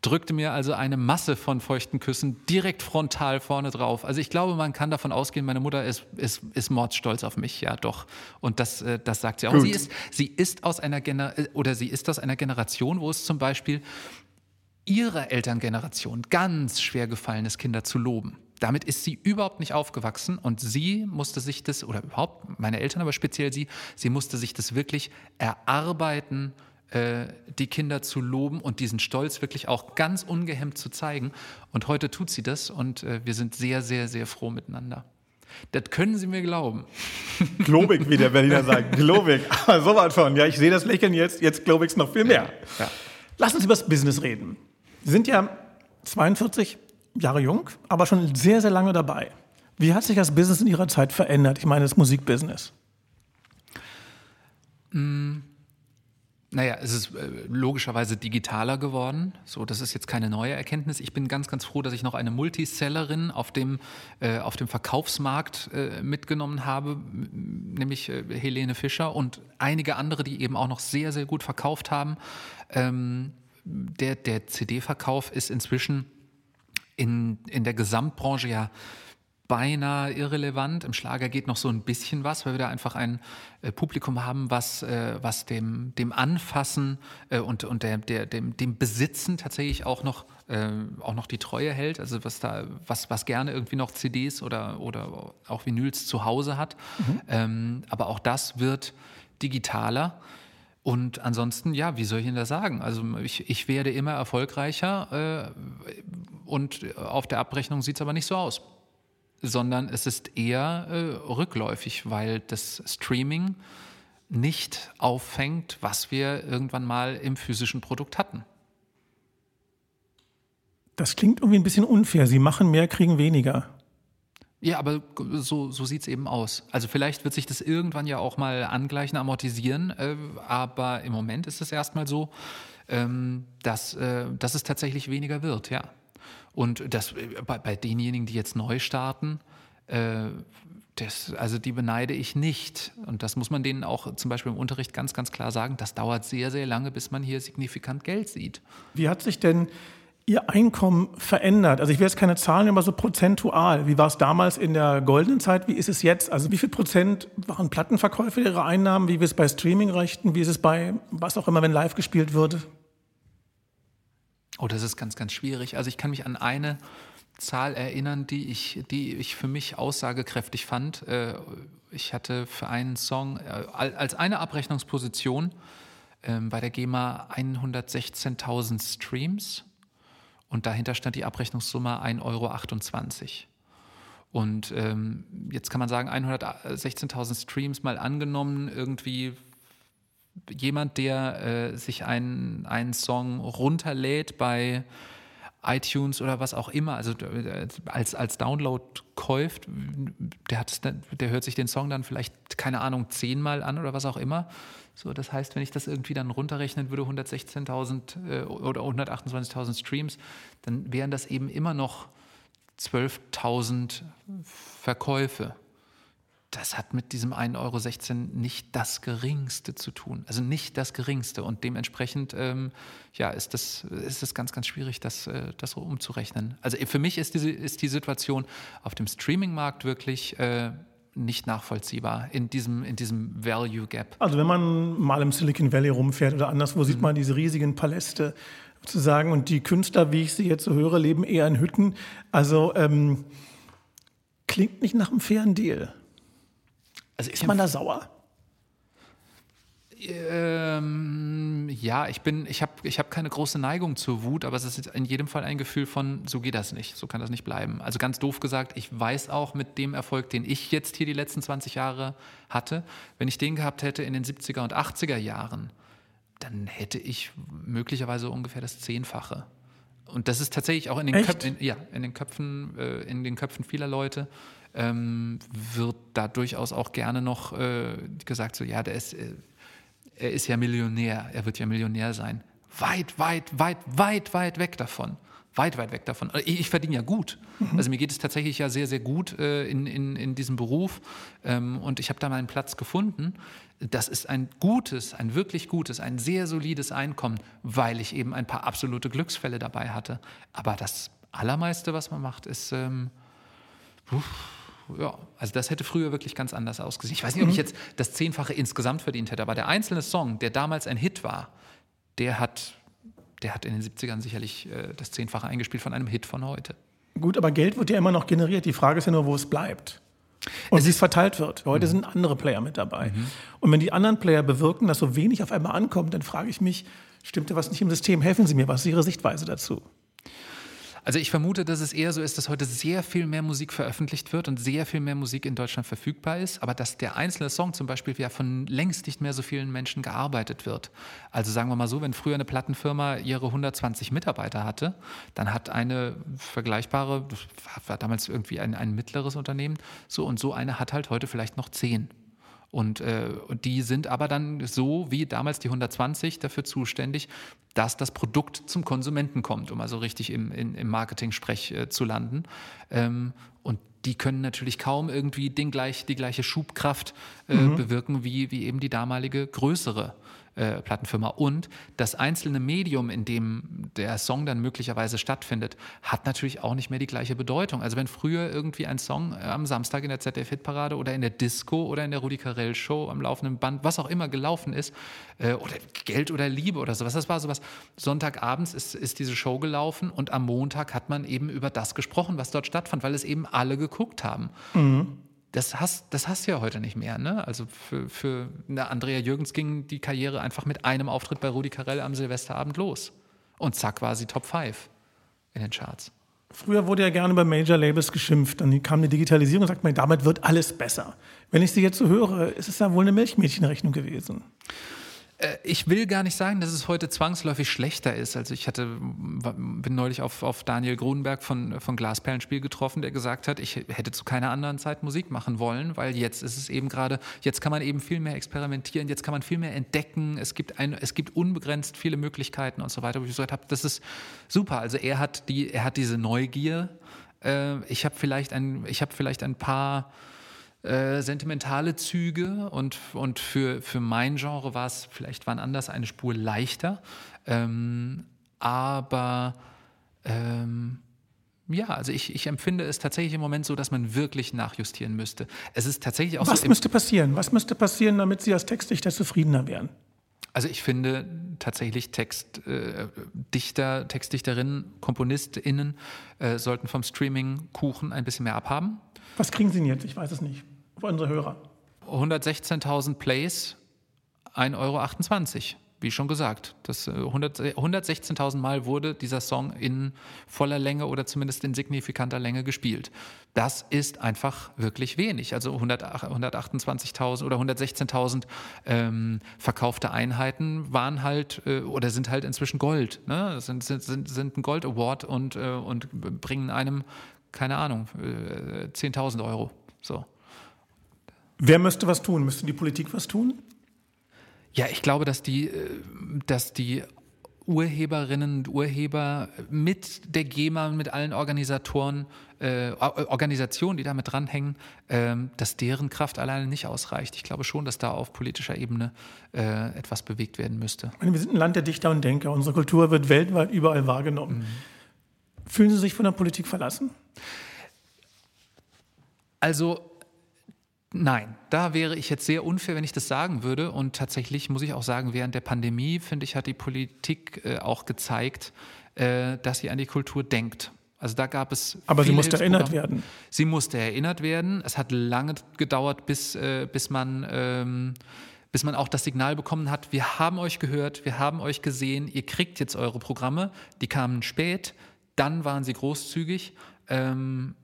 S1: drückte mir also eine Masse von feuchten Küssen direkt frontal vorne drauf. Also ich glaube, man kann davon ausgehen, meine Mutter ist, ist, ist mordsstolz auf mich, ja doch. Und das, äh, das sagt sie auch. Sie ist, sie ist aus einer Gener oder sie ist aus einer Generation, wo es zum Beispiel ihrer Elterngeneration ganz schwer gefallen ist, Kinder zu loben. Damit ist sie überhaupt nicht aufgewachsen und sie musste sich das, oder überhaupt meine Eltern, aber speziell sie, sie musste sich das wirklich erarbeiten, äh, die Kinder zu loben und diesen Stolz wirklich auch ganz ungehemmt zu zeigen. Und heute tut sie das und äh, wir sind sehr, sehr, sehr froh miteinander. Das können Sie mir glauben. [laughs]
S2: Globig, wie der Berliner sagt. Globig. [laughs] Aber so was von. Ja, ich sehe das Lächeln jetzt. Jetzt glaube ich es noch viel mehr. Ja. Lass uns über das Business reden. Sie sind ja 42 Jahre jung, aber schon sehr, sehr lange dabei. Wie hat sich das Business in Ihrer Zeit verändert? Ich meine, das Musikbusiness.
S1: Mm. Naja, es ist äh, logischerweise digitaler geworden. So, das ist jetzt keine neue Erkenntnis. Ich bin ganz, ganz froh, dass ich noch eine Multisellerin auf dem, äh, auf dem Verkaufsmarkt äh, mitgenommen habe, nämlich äh, Helene Fischer und einige andere, die eben auch noch sehr, sehr gut verkauft haben. Ähm, der der CD-Verkauf ist inzwischen in, in der Gesamtbranche ja beinahe irrelevant. Im Schlager geht noch so ein bisschen was, weil wir da einfach ein äh, Publikum haben, was, äh, was dem, dem Anfassen äh, und, und der, der, dem, dem Besitzen tatsächlich auch noch, auch noch die Treue hält. Also was da, was, was gerne irgendwie noch CDs oder, oder auch Vinyls zu Hause hat. Mhm. Ähm, aber auch das wird digitaler. Und ansonsten, ja, wie soll ich Ihnen das sagen? Also ich, ich werde immer erfolgreicher und auf der Abrechnung sieht es aber nicht so aus sondern es ist eher äh, rückläufig, weil das Streaming nicht auffängt, was wir irgendwann mal im physischen Produkt hatten.
S2: Das klingt irgendwie ein bisschen unfair. Sie machen mehr, kriegen weniger.
S1: Ja, aber so, so sieht es eben aus. Also vielleicht wird sich das irgendwann ja auch mal angleichen, amortisieren, äh, aber im Moment ist es erstmal so, ähm, dass, äh, dass es tatsächlich weniger wird, ja. Und das, bei, bei denjenigen, die jetzt neu starten, äh, Das, also die beneide ich nicht. Und das muss man denen auch zum Beispiel im Unterricht ganz, ganz klar sagen. Das dauert sehr, sehr lange, bis man hier signifikant Geld sieht.
S2: Wie hat sich denn Ihr Einkommen verändert? Also ich will jetzt keine Zahlen, aber so prozentual. Wie war es damals in der goldenen Zeit? Wie ist es jetzt? Also wie viel Prozent waren Plattenverkäufe Ihrer Einnahmen? Wie ist es bei Streamingrechten? Wie ist es bei was auch immer, wenn live gespielt würde?
S1: Oh, das ist ganz, ganz schwierig. Also ich kann mich an eine Zahl erinnern, die ich, die ich für mich aussagekräftig fand. Äh, ich hatte für einen Song äh, als eine Abrechnungsposition ähm, bei der GEMA 116.000 Streams und dahinter stand die Abrechnungssumme 1,28 Euro. Und ähm, jetzt kann man sagen, 116.000 Streams mal angenommen, irgendwie jemand, der äh, sich einen, einen Song runterlädt bei iTunes oder was auch immer, also äh, als, als Download kauft, der, hat, der hört sich den Song dann vielleicht, keine Ahnung, zehnmal an oder was auch immer. So, das heißt, wenn ich das irgendwie dann runterrechnen würde, 116.000 äh, oder 128.000 Streams, dann wären das eben immer noch 12.000 Verkäufe. Das hat mit diesem 1,16 Euro nicht das Geringste zu tun. Also nicht das Geringste. Und dementsprechend ähm, ja, ist das, ist das ganz, ganz schwierig, das, äh, das umzurechnen. Also für mich ist, diese, ist die Situation auf dem Streaming-Markt wirklich äh, nicht nachvollziehbar in diesem, in diesem Value Gap.
S2: Also wenn man mal im Silicon Valley rumfährt oder anderswo, mhm. sieht man diese riesigen Paläste sozusagen und die Künstler, wie ich sie jetzt so höre, leben eher in Hütten. Also ähm, klingt nicht nach einem fairen Deal. Also ist man da sauer?
S1: Ähm, ja, ich bin, ich habe ich hab keine große Neigung zur Wut, aber es ist in jedem Fall ein Gefühl von, so geht das nicht, so kann das nicht bleiben. Also ganz doof gesagt, ich weiß auch mit dem Erfolg, den ich jetzt hier die letzten 20 Jahre hatte, wenn ich den gehabt hätte in den 70er und 80er Jahren, dann hätte ich möglicherweise ungefähr das Zehnfache. Und das ist tatsächlich auch in den, Köp in, ja, in den Köpfen, äh, in den Köpfen vieler Leute. Ähm, wird da durchaus auch gerne noch äh, gesagt, so ja, der ist, äh, er ist ja Millionär, er wird ja Millionär sein. Weit, weit, weit, weit, weit weg davon. Weit, weit weg davon. Ich, ich verdiene ja gut. Mhm. Also mir geht es tatsächlich ja sehr, sehr gut äh, in, in, in diesem Beruf. Ähm, und ich habe da meinen Platz gefunden. Das ist ein gutes, ein wirklich gutes, ein sehr solides Einkommen, weil ich eben ein paar absolute Glücksfälle dabei hatte. Aber das Allermeiste, was man macht, ist... Ähm, uff, ja, also das hätte früher wirklich ganz anders ausgesehen. Ich weiß nicht, ob [laughs] ich jetzt das Zehnfache insgesamt verdient hätte, aber der einzelne Song, der damals ein Hit war, der hat, der hat in den 70ern sicherlich äh, das Zehnfache eingespielt von einem Hit von heute.
S2: Gut, aber Geld wird ja immer noch generiert. Die Frage ist ja nur, wo es bleibt. Und es wie es verteilt wird. Heute mhm. sind andere Player mit dabei. Mhm. Und wenn die anderen Player bewirken, dass so wenig auf einmal ankommt, dann frage ich mich, stimmt da was nicht im System? Helfen Sie mir, was ist Ihre Sichtweise dazu?
S1: Also ich vermute, dass es eher so ist, dass heute sehr viel mehr Musik veröffentlicht wird und sehr viel mehr Musik in Deutschland verfügbar ist, aber dass der einzelne Song zum Beispiel ja von längst nicht mehr so vielen Menschen gearbeitet wird. Also sagen wir mal so, wenn früher eine Plattenfirma ihre 120 Mitarbeiter hatte, dann hat eine vergleichbare, das war damals irgendwie ein, ein mittleres Unternehmen, so und so eine hat halt heute vielleicht noch zehn. Und, äh, und die sind aber dann so wie damals die 120 dafür zuständig, dass das Produkt zum Konsumenten kommt, um also richtig im, in, im Marketing-Sprech äh, zu landen. Ähm, und die können natürlich kaum irgendwie den gleich, die gleiche Schubkraft äh, mhm. bewirken wie, wie eben die damalige größere äh, Plattenfirma. Und das einzelne Medium, in dem der Song dann möglicherweise stattfindet, hat natürlich auch nicht mehr die gleiche Bedeutung. Also wenn früher irgendwie ein Song äh, am Samstag in der ZDF-Hitparade oder in der Disco oder in der Rudi Carell-Show am laufenden Band, was auch immer gelaufen ist, äh, oder Geld oder Liebe oder sowas, das war sowas. Sonntagabends ist, ist diese Show gelaufen und am Montag hat man eben über das gesprochen, was dort stattfand, weil es eben alle geguckt haben. Mhm das hast, das hast du ja heute nicht mehr. Ne? Also für, für eine Andrea Jürgens ging die Karriere einfach mit einem Auftritt bei Rudi Carell am Silvesterabend los. Und zack war sie Top 5 in den Charts.
S2: Früher wurde ja gerne bei Major Labels geschimpft. Dann kam die Digitalisierung und sagt man, damit wird alles besser. Wenn ich sie jetzt so höre, ist es ja wohl eine Milchmädchenrechnung gewesen.
S1: Äh, ich will gar nicht sagen, dass es heute zwangsläufig schlechter ist. Also ich hatte, bin neulich auf, auf Daniel Grunberg von, von Glasperlenspiel getroffen, der gesagt hat, ich hätte zu keiner anderen Zeit Musik machen wollen, weil jetzt ist es eben gerade, jetzt kann man eben viel mehr experimentieren, jetzt kann man viel mehr entdecken, es gibt, ein, es gibt unbegrenzt viele Möglichkeiten und so weiter. Wo ich gesagt habe, das ist super. Also er hat, die, er hat diese Neugier. Äh, ich habe vielleicht, hab vielleicht ein paar äh, sentimentale Züge und, und für, für mein Genre war es vielleicht wann anders eine Spur leichter. Ähm, aber ähm, ja, also ich, ich empfinde es tatsächlich im Moment so, dass man wirklich nachjustieren müsste. Es ist tatsächlich auch
S2: Was
S1: so.
S2: müsste passieren? Was müsste passieren, damit Sie als Textdichter zufriedener wären?
S1: Also ich finde tatsächlich Textdichter, äh, Textdichterinnen, KomponistInnen äh, sollten vom Streaming-Kuchen ein bisschen mehr abhaben.
S2: Was kriegen Sie denn jetzt? Ich weiß es nicht. Für unsere Hörer.
S1: 116.000 Plays, 1,28 Euro wie schon gesagt, das 116.000 äh, Mal wurde dieser Song in voller Länge oder zumindest in signifikanter Länge gespielt. Das ist einfach wirklich wenig. Also 128.000 oder 116.000 ähm, verkaufte Einheiten waren halt äh, oder sind halt inzwischen Gold. Ne? Sind, sind, sind, sind ein Gold Award und, äh, und bringen einem, keine Ahnung, äh, 10.000 Euro. So.
S2: Wer müsste was tun? Müsste die Politik was tun?
S1: Ja, ich glaube, dass die, äh, dass die Urheberinnen und Urheber mit der GEMA, mit allen Organisatoren, äh, Organisationen, die damit dranhängen, äh, dass deren Kraft alleine nicht ausreicht. Ich glaube schon, dass da auf politischer Ebene äh, etwas bewegt werden müsste.
S2: Wir sind ein Land der Dichter und Denker. Unsere Kultur wird weltweit überall wahrgenommen. Mhm. Fühlen Sie sich von der Politik verlassen?
S1: Also Nein, da wäre ich jetzt sehr unfair, wenn ich das sagen würde. Und tatsächlich muss ich auch sagen, während der Pandemie, finde ich, hat die Politik äh, auch gezeigt, äh, dass sie an die Kultur denkt. Also da gab es.
S2: Aber sie musste erinnert werden.
S1: Sie musste erinnert werden. Es hat lange gedauert, bis, äh, bis man. Ähm, bis man auch das Signal bekommen hat, wir haben euch gehört, wir haben euch gesehen, ihr kriegt jetzt eure Programme. Die kamen spät, dann waren sie großzügig. Ähm,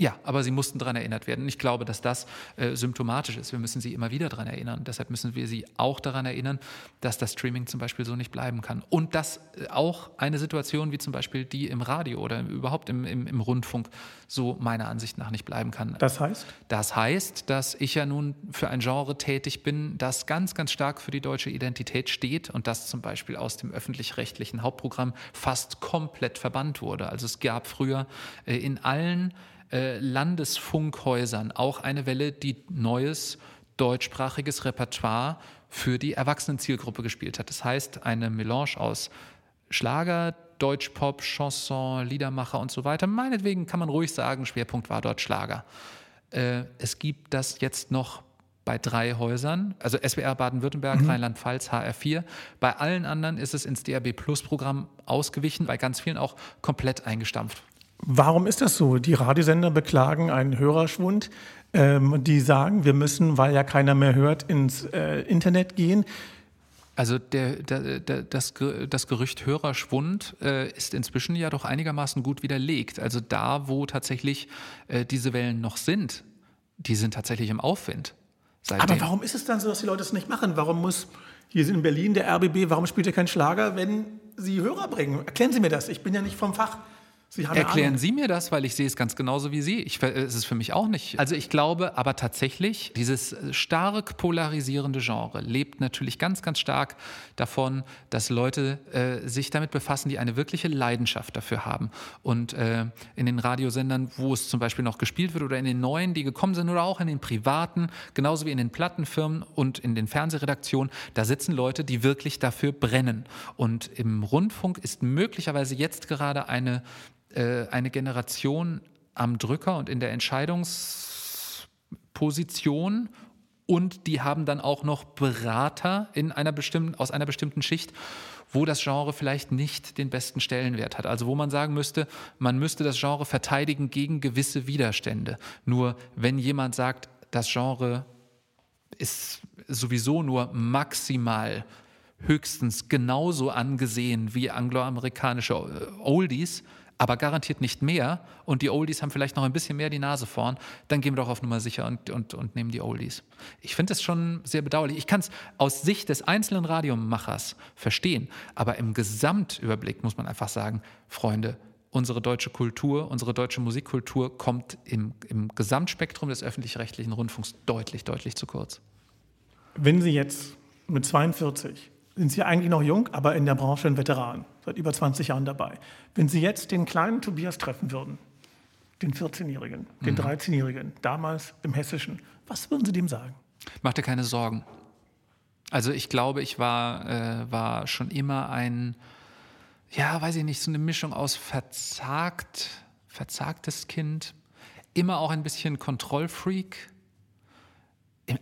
S1: ja, aber sie mussten daran erinnert werden. Ich glaube, dass das äh, symptomatisch ist. Wir müssen sie immer wieder daran erinnern. Deshalb müssen wir sie auch daran erinnern, dass das Streaming zum Beispiel so nicht bleiben kann. Und dass äh, auch eine Situation wie zum Beispiel die im Radio oder überhaupt im, im, im Rundfunk so meiner Ansicht nach nicht bleiben kann.
S2: Das heißt?
S1: Das heißt, dass ich ja nun für ein Genre tätig bin, das ganz, ganz stark für die deutsche Identität steht und das zum Beispiel aus dem öffentlich-rechtlichen Hauptprogramm fast komplett verbannt wurde. Also es gab früher äh, in allen äh, Landesfunkhäusern auch eine Welle, die neues deutschsprachiges Repertoire für die Erwachsenenzielgruppe gespielt hat. Das heißt, eine Melange aus Schlager, Deutschpop, Chanson, Liedermacher und so weiter. Meinetwegen kann man ruhig sagen, Schwerpunkt war dort Schlager. Äh, es gibt das jetzt noch bei drei Häusern, also SWR Baden-Württemberg, mhm. Rheinland-Pfalz, HR4. Bei allen anderen ist es ins DRB Plus Programm ausgewichen, bei ganz vielen auch komplett eingestampft.
S2: Warum ist das so? Die Radiosender beklagen einen Hörerschwund. Ähm, die sagen, wir müssen, weil ja keiner mehr hört, ins äh, Internet gehen.
S1: Also der, der, der, das, das Gerücht Hörerschwund äh, ist inzwischen ja doch einigermaßen gut widerlegt. Also da, wo tatsächlich äh, diese Wellen noch sind, die sind tatsächlich im Aufwind.
S2: Seitdem. Aber warum ist es dann so, dass die Leute es nicht machen? Warum muss, hier in Berlin der RBB, warum spielt er keinen Schlager, wenn Sie Hörer bringen? Erklären Sie mir das, ich bin ja nicht vom Fach.
S1: Erklären Sie mir das, weil ich sehe es ganz genauso wie Sie. Ich, es ist für mich auch nicht. Also ich glaube aber tatsächlich, dieses stark polarisierende Genre lebt natürlich ganz, ganz stark davon, dass Leute äh, sich damit befassen, die eine wirkliche Leidenschaft dafür haben. Und äh, in den Radiosendern, wo es zum Beispiel noch gespielt wird oder in den neuen, die gekommen sind oder auch in den privaten, genauso wie in den Plattenfirmen und in den Fernsehredaktionen, da sitzen Leute, die wirklich dafür brennen. Und im Rundfunk ist möglicherweise jetzt gerade eine äh, eine Generation am Drücker und in der Entscheidungsposition und die haben dann auch noch Berater in einer bestimmten, aus einer bestimmten Schicht, wo das Genre vielleicht nicht den besten Stellenwert hat. Also wo man sagen müsste, man müsste das Genre verteidigen gegen gewisse Widerstände. Nur wenn jemand sagt, das Genre ist sowieso nur maximal höchstens genauso angesehen wie angloamerikanische äh, Oldies, aber garantiert nicht mehr und die Oldies haben vielleicht noch ein bisschen mehr die Nase vorn, dann gehen wir doch auf Nummer sicher und, und, und nehmen die Oldies. Ich finde das schon sehr bedauerlich. Ich kann es aus Sicht des einzelnen Radiomachers verstehen, aber im Gesamtüberblick muss man einfach sagen, Freunde, unsere deutsche Kultur, unsere deutsche Musikkultur kommt im, im Gesamtspektrum des öffentlich-rechtlichen Rundfunks deutlich, deutlich zu kurz.
S2: Wenn Sie jetzt mit 42 sind Sie eigentlich noch jung, aber in der Branche ein Veteran, seit über 20 Jahren dabei. Wenn Sie jetzt den kleinen Tobias treffen würden, den 14-Jährigen, den mhm. 13-Jährigen, damals im Hessischen. Was würden Sie dem sagen?
S1: Mach dir keine Sorgen. Also ich glaube, ich war, äh, war schon immer ein, ja, weiß ich nicht, so eine Mischung aus verzagt, verzagtes Kind, immer auch ein bisschen Kontrollfreak.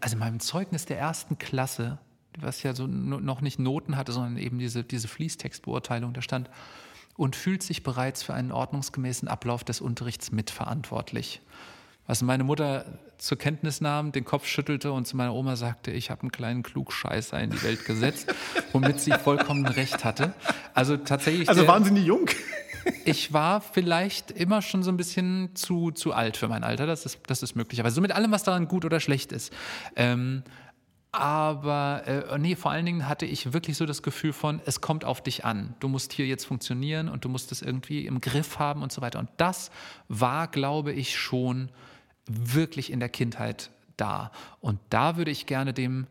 S1: Also in meinem Zeugnis der ersten Klasse, was ja so noch nicht Noten hatte, sondern eben diese, diese Fließtextbeurteilung, da stand, und fühlt sich bereits für einen ordnungsgemäßen Ablauf des Unterrichts mitverantwortlich. Was meine Mutter zur Kenntnis nahm, den Kopf schüttelte und zu meiner Oma sagte, ich habe einen kleinen Klugscheißer in die Welt gesetzt, [laughs] womit sie vollkommen recht hatte. Also tatsächlich.
S2: Also waren Sie nie jung? [laughs]
S1: ich war vielleicht immer schon so ein bisschen zu, zu alt für mein Alter, das ist, das ist möglicherweise. So mit allem, was daran gut oder schlecht ist. Ähm, aber äh, nee, vor allen Dingen hatte ich wirklich so das Gefühl von, es kommt auf dich an. Du musst hier jetzt funktionieren und du musst es irgendwie im Griff haben und so weiter. Und das war, glaube ich, schon wirklich in der Kindheit da. Und da würde ich gerne dem,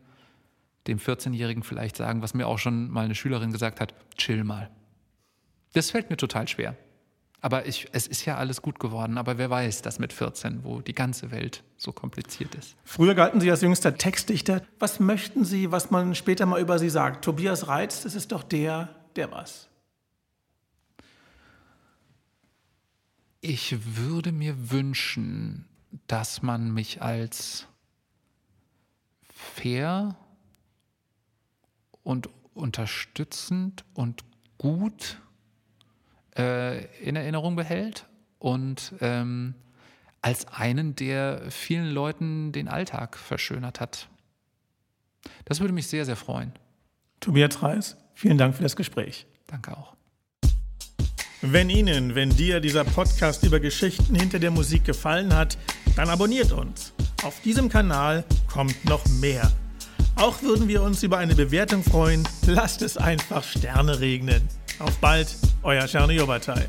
S1: dem 14-Jährigen vielleicht sagen, was mir auch schon mal eine Schülerin gesagt hat, chill mal. Das fällt mir total schwer. Aber ich, es ist ja alles gut geworden. Aber wer weiß das mit 14, wo die ganze Welt so kompliziert ist.
S2: Früher galten Sie als jüngster Textdichter. Was möchten Sie, was man später mal über Sie sagt? Tobias Reitz, das ist doch der, der was?
S1: Ich würde mir wünschen, dass man mich als fair und unterstützend und gut äh, in Erinnerung behält und ähm, als einen, der vielen Leuten den Alltag verschönert hat. Das würde mich sehr, sehr freuen.
S2: Tobias Reis, vielen Dank für das Gespräch.
S1: Danke auch.
S2: Wenn Ihnen, wenn dir dieser Podcast über Geschichten hinter der Musik gefallen hat, dann abonniert uns. Auf diesem Kanal kommt noch mehr. Auch würden wir uns über eine Bewertung freuen. Lasst es einfach Sterne regnen. Auf bald, euer Czerny Jobatai.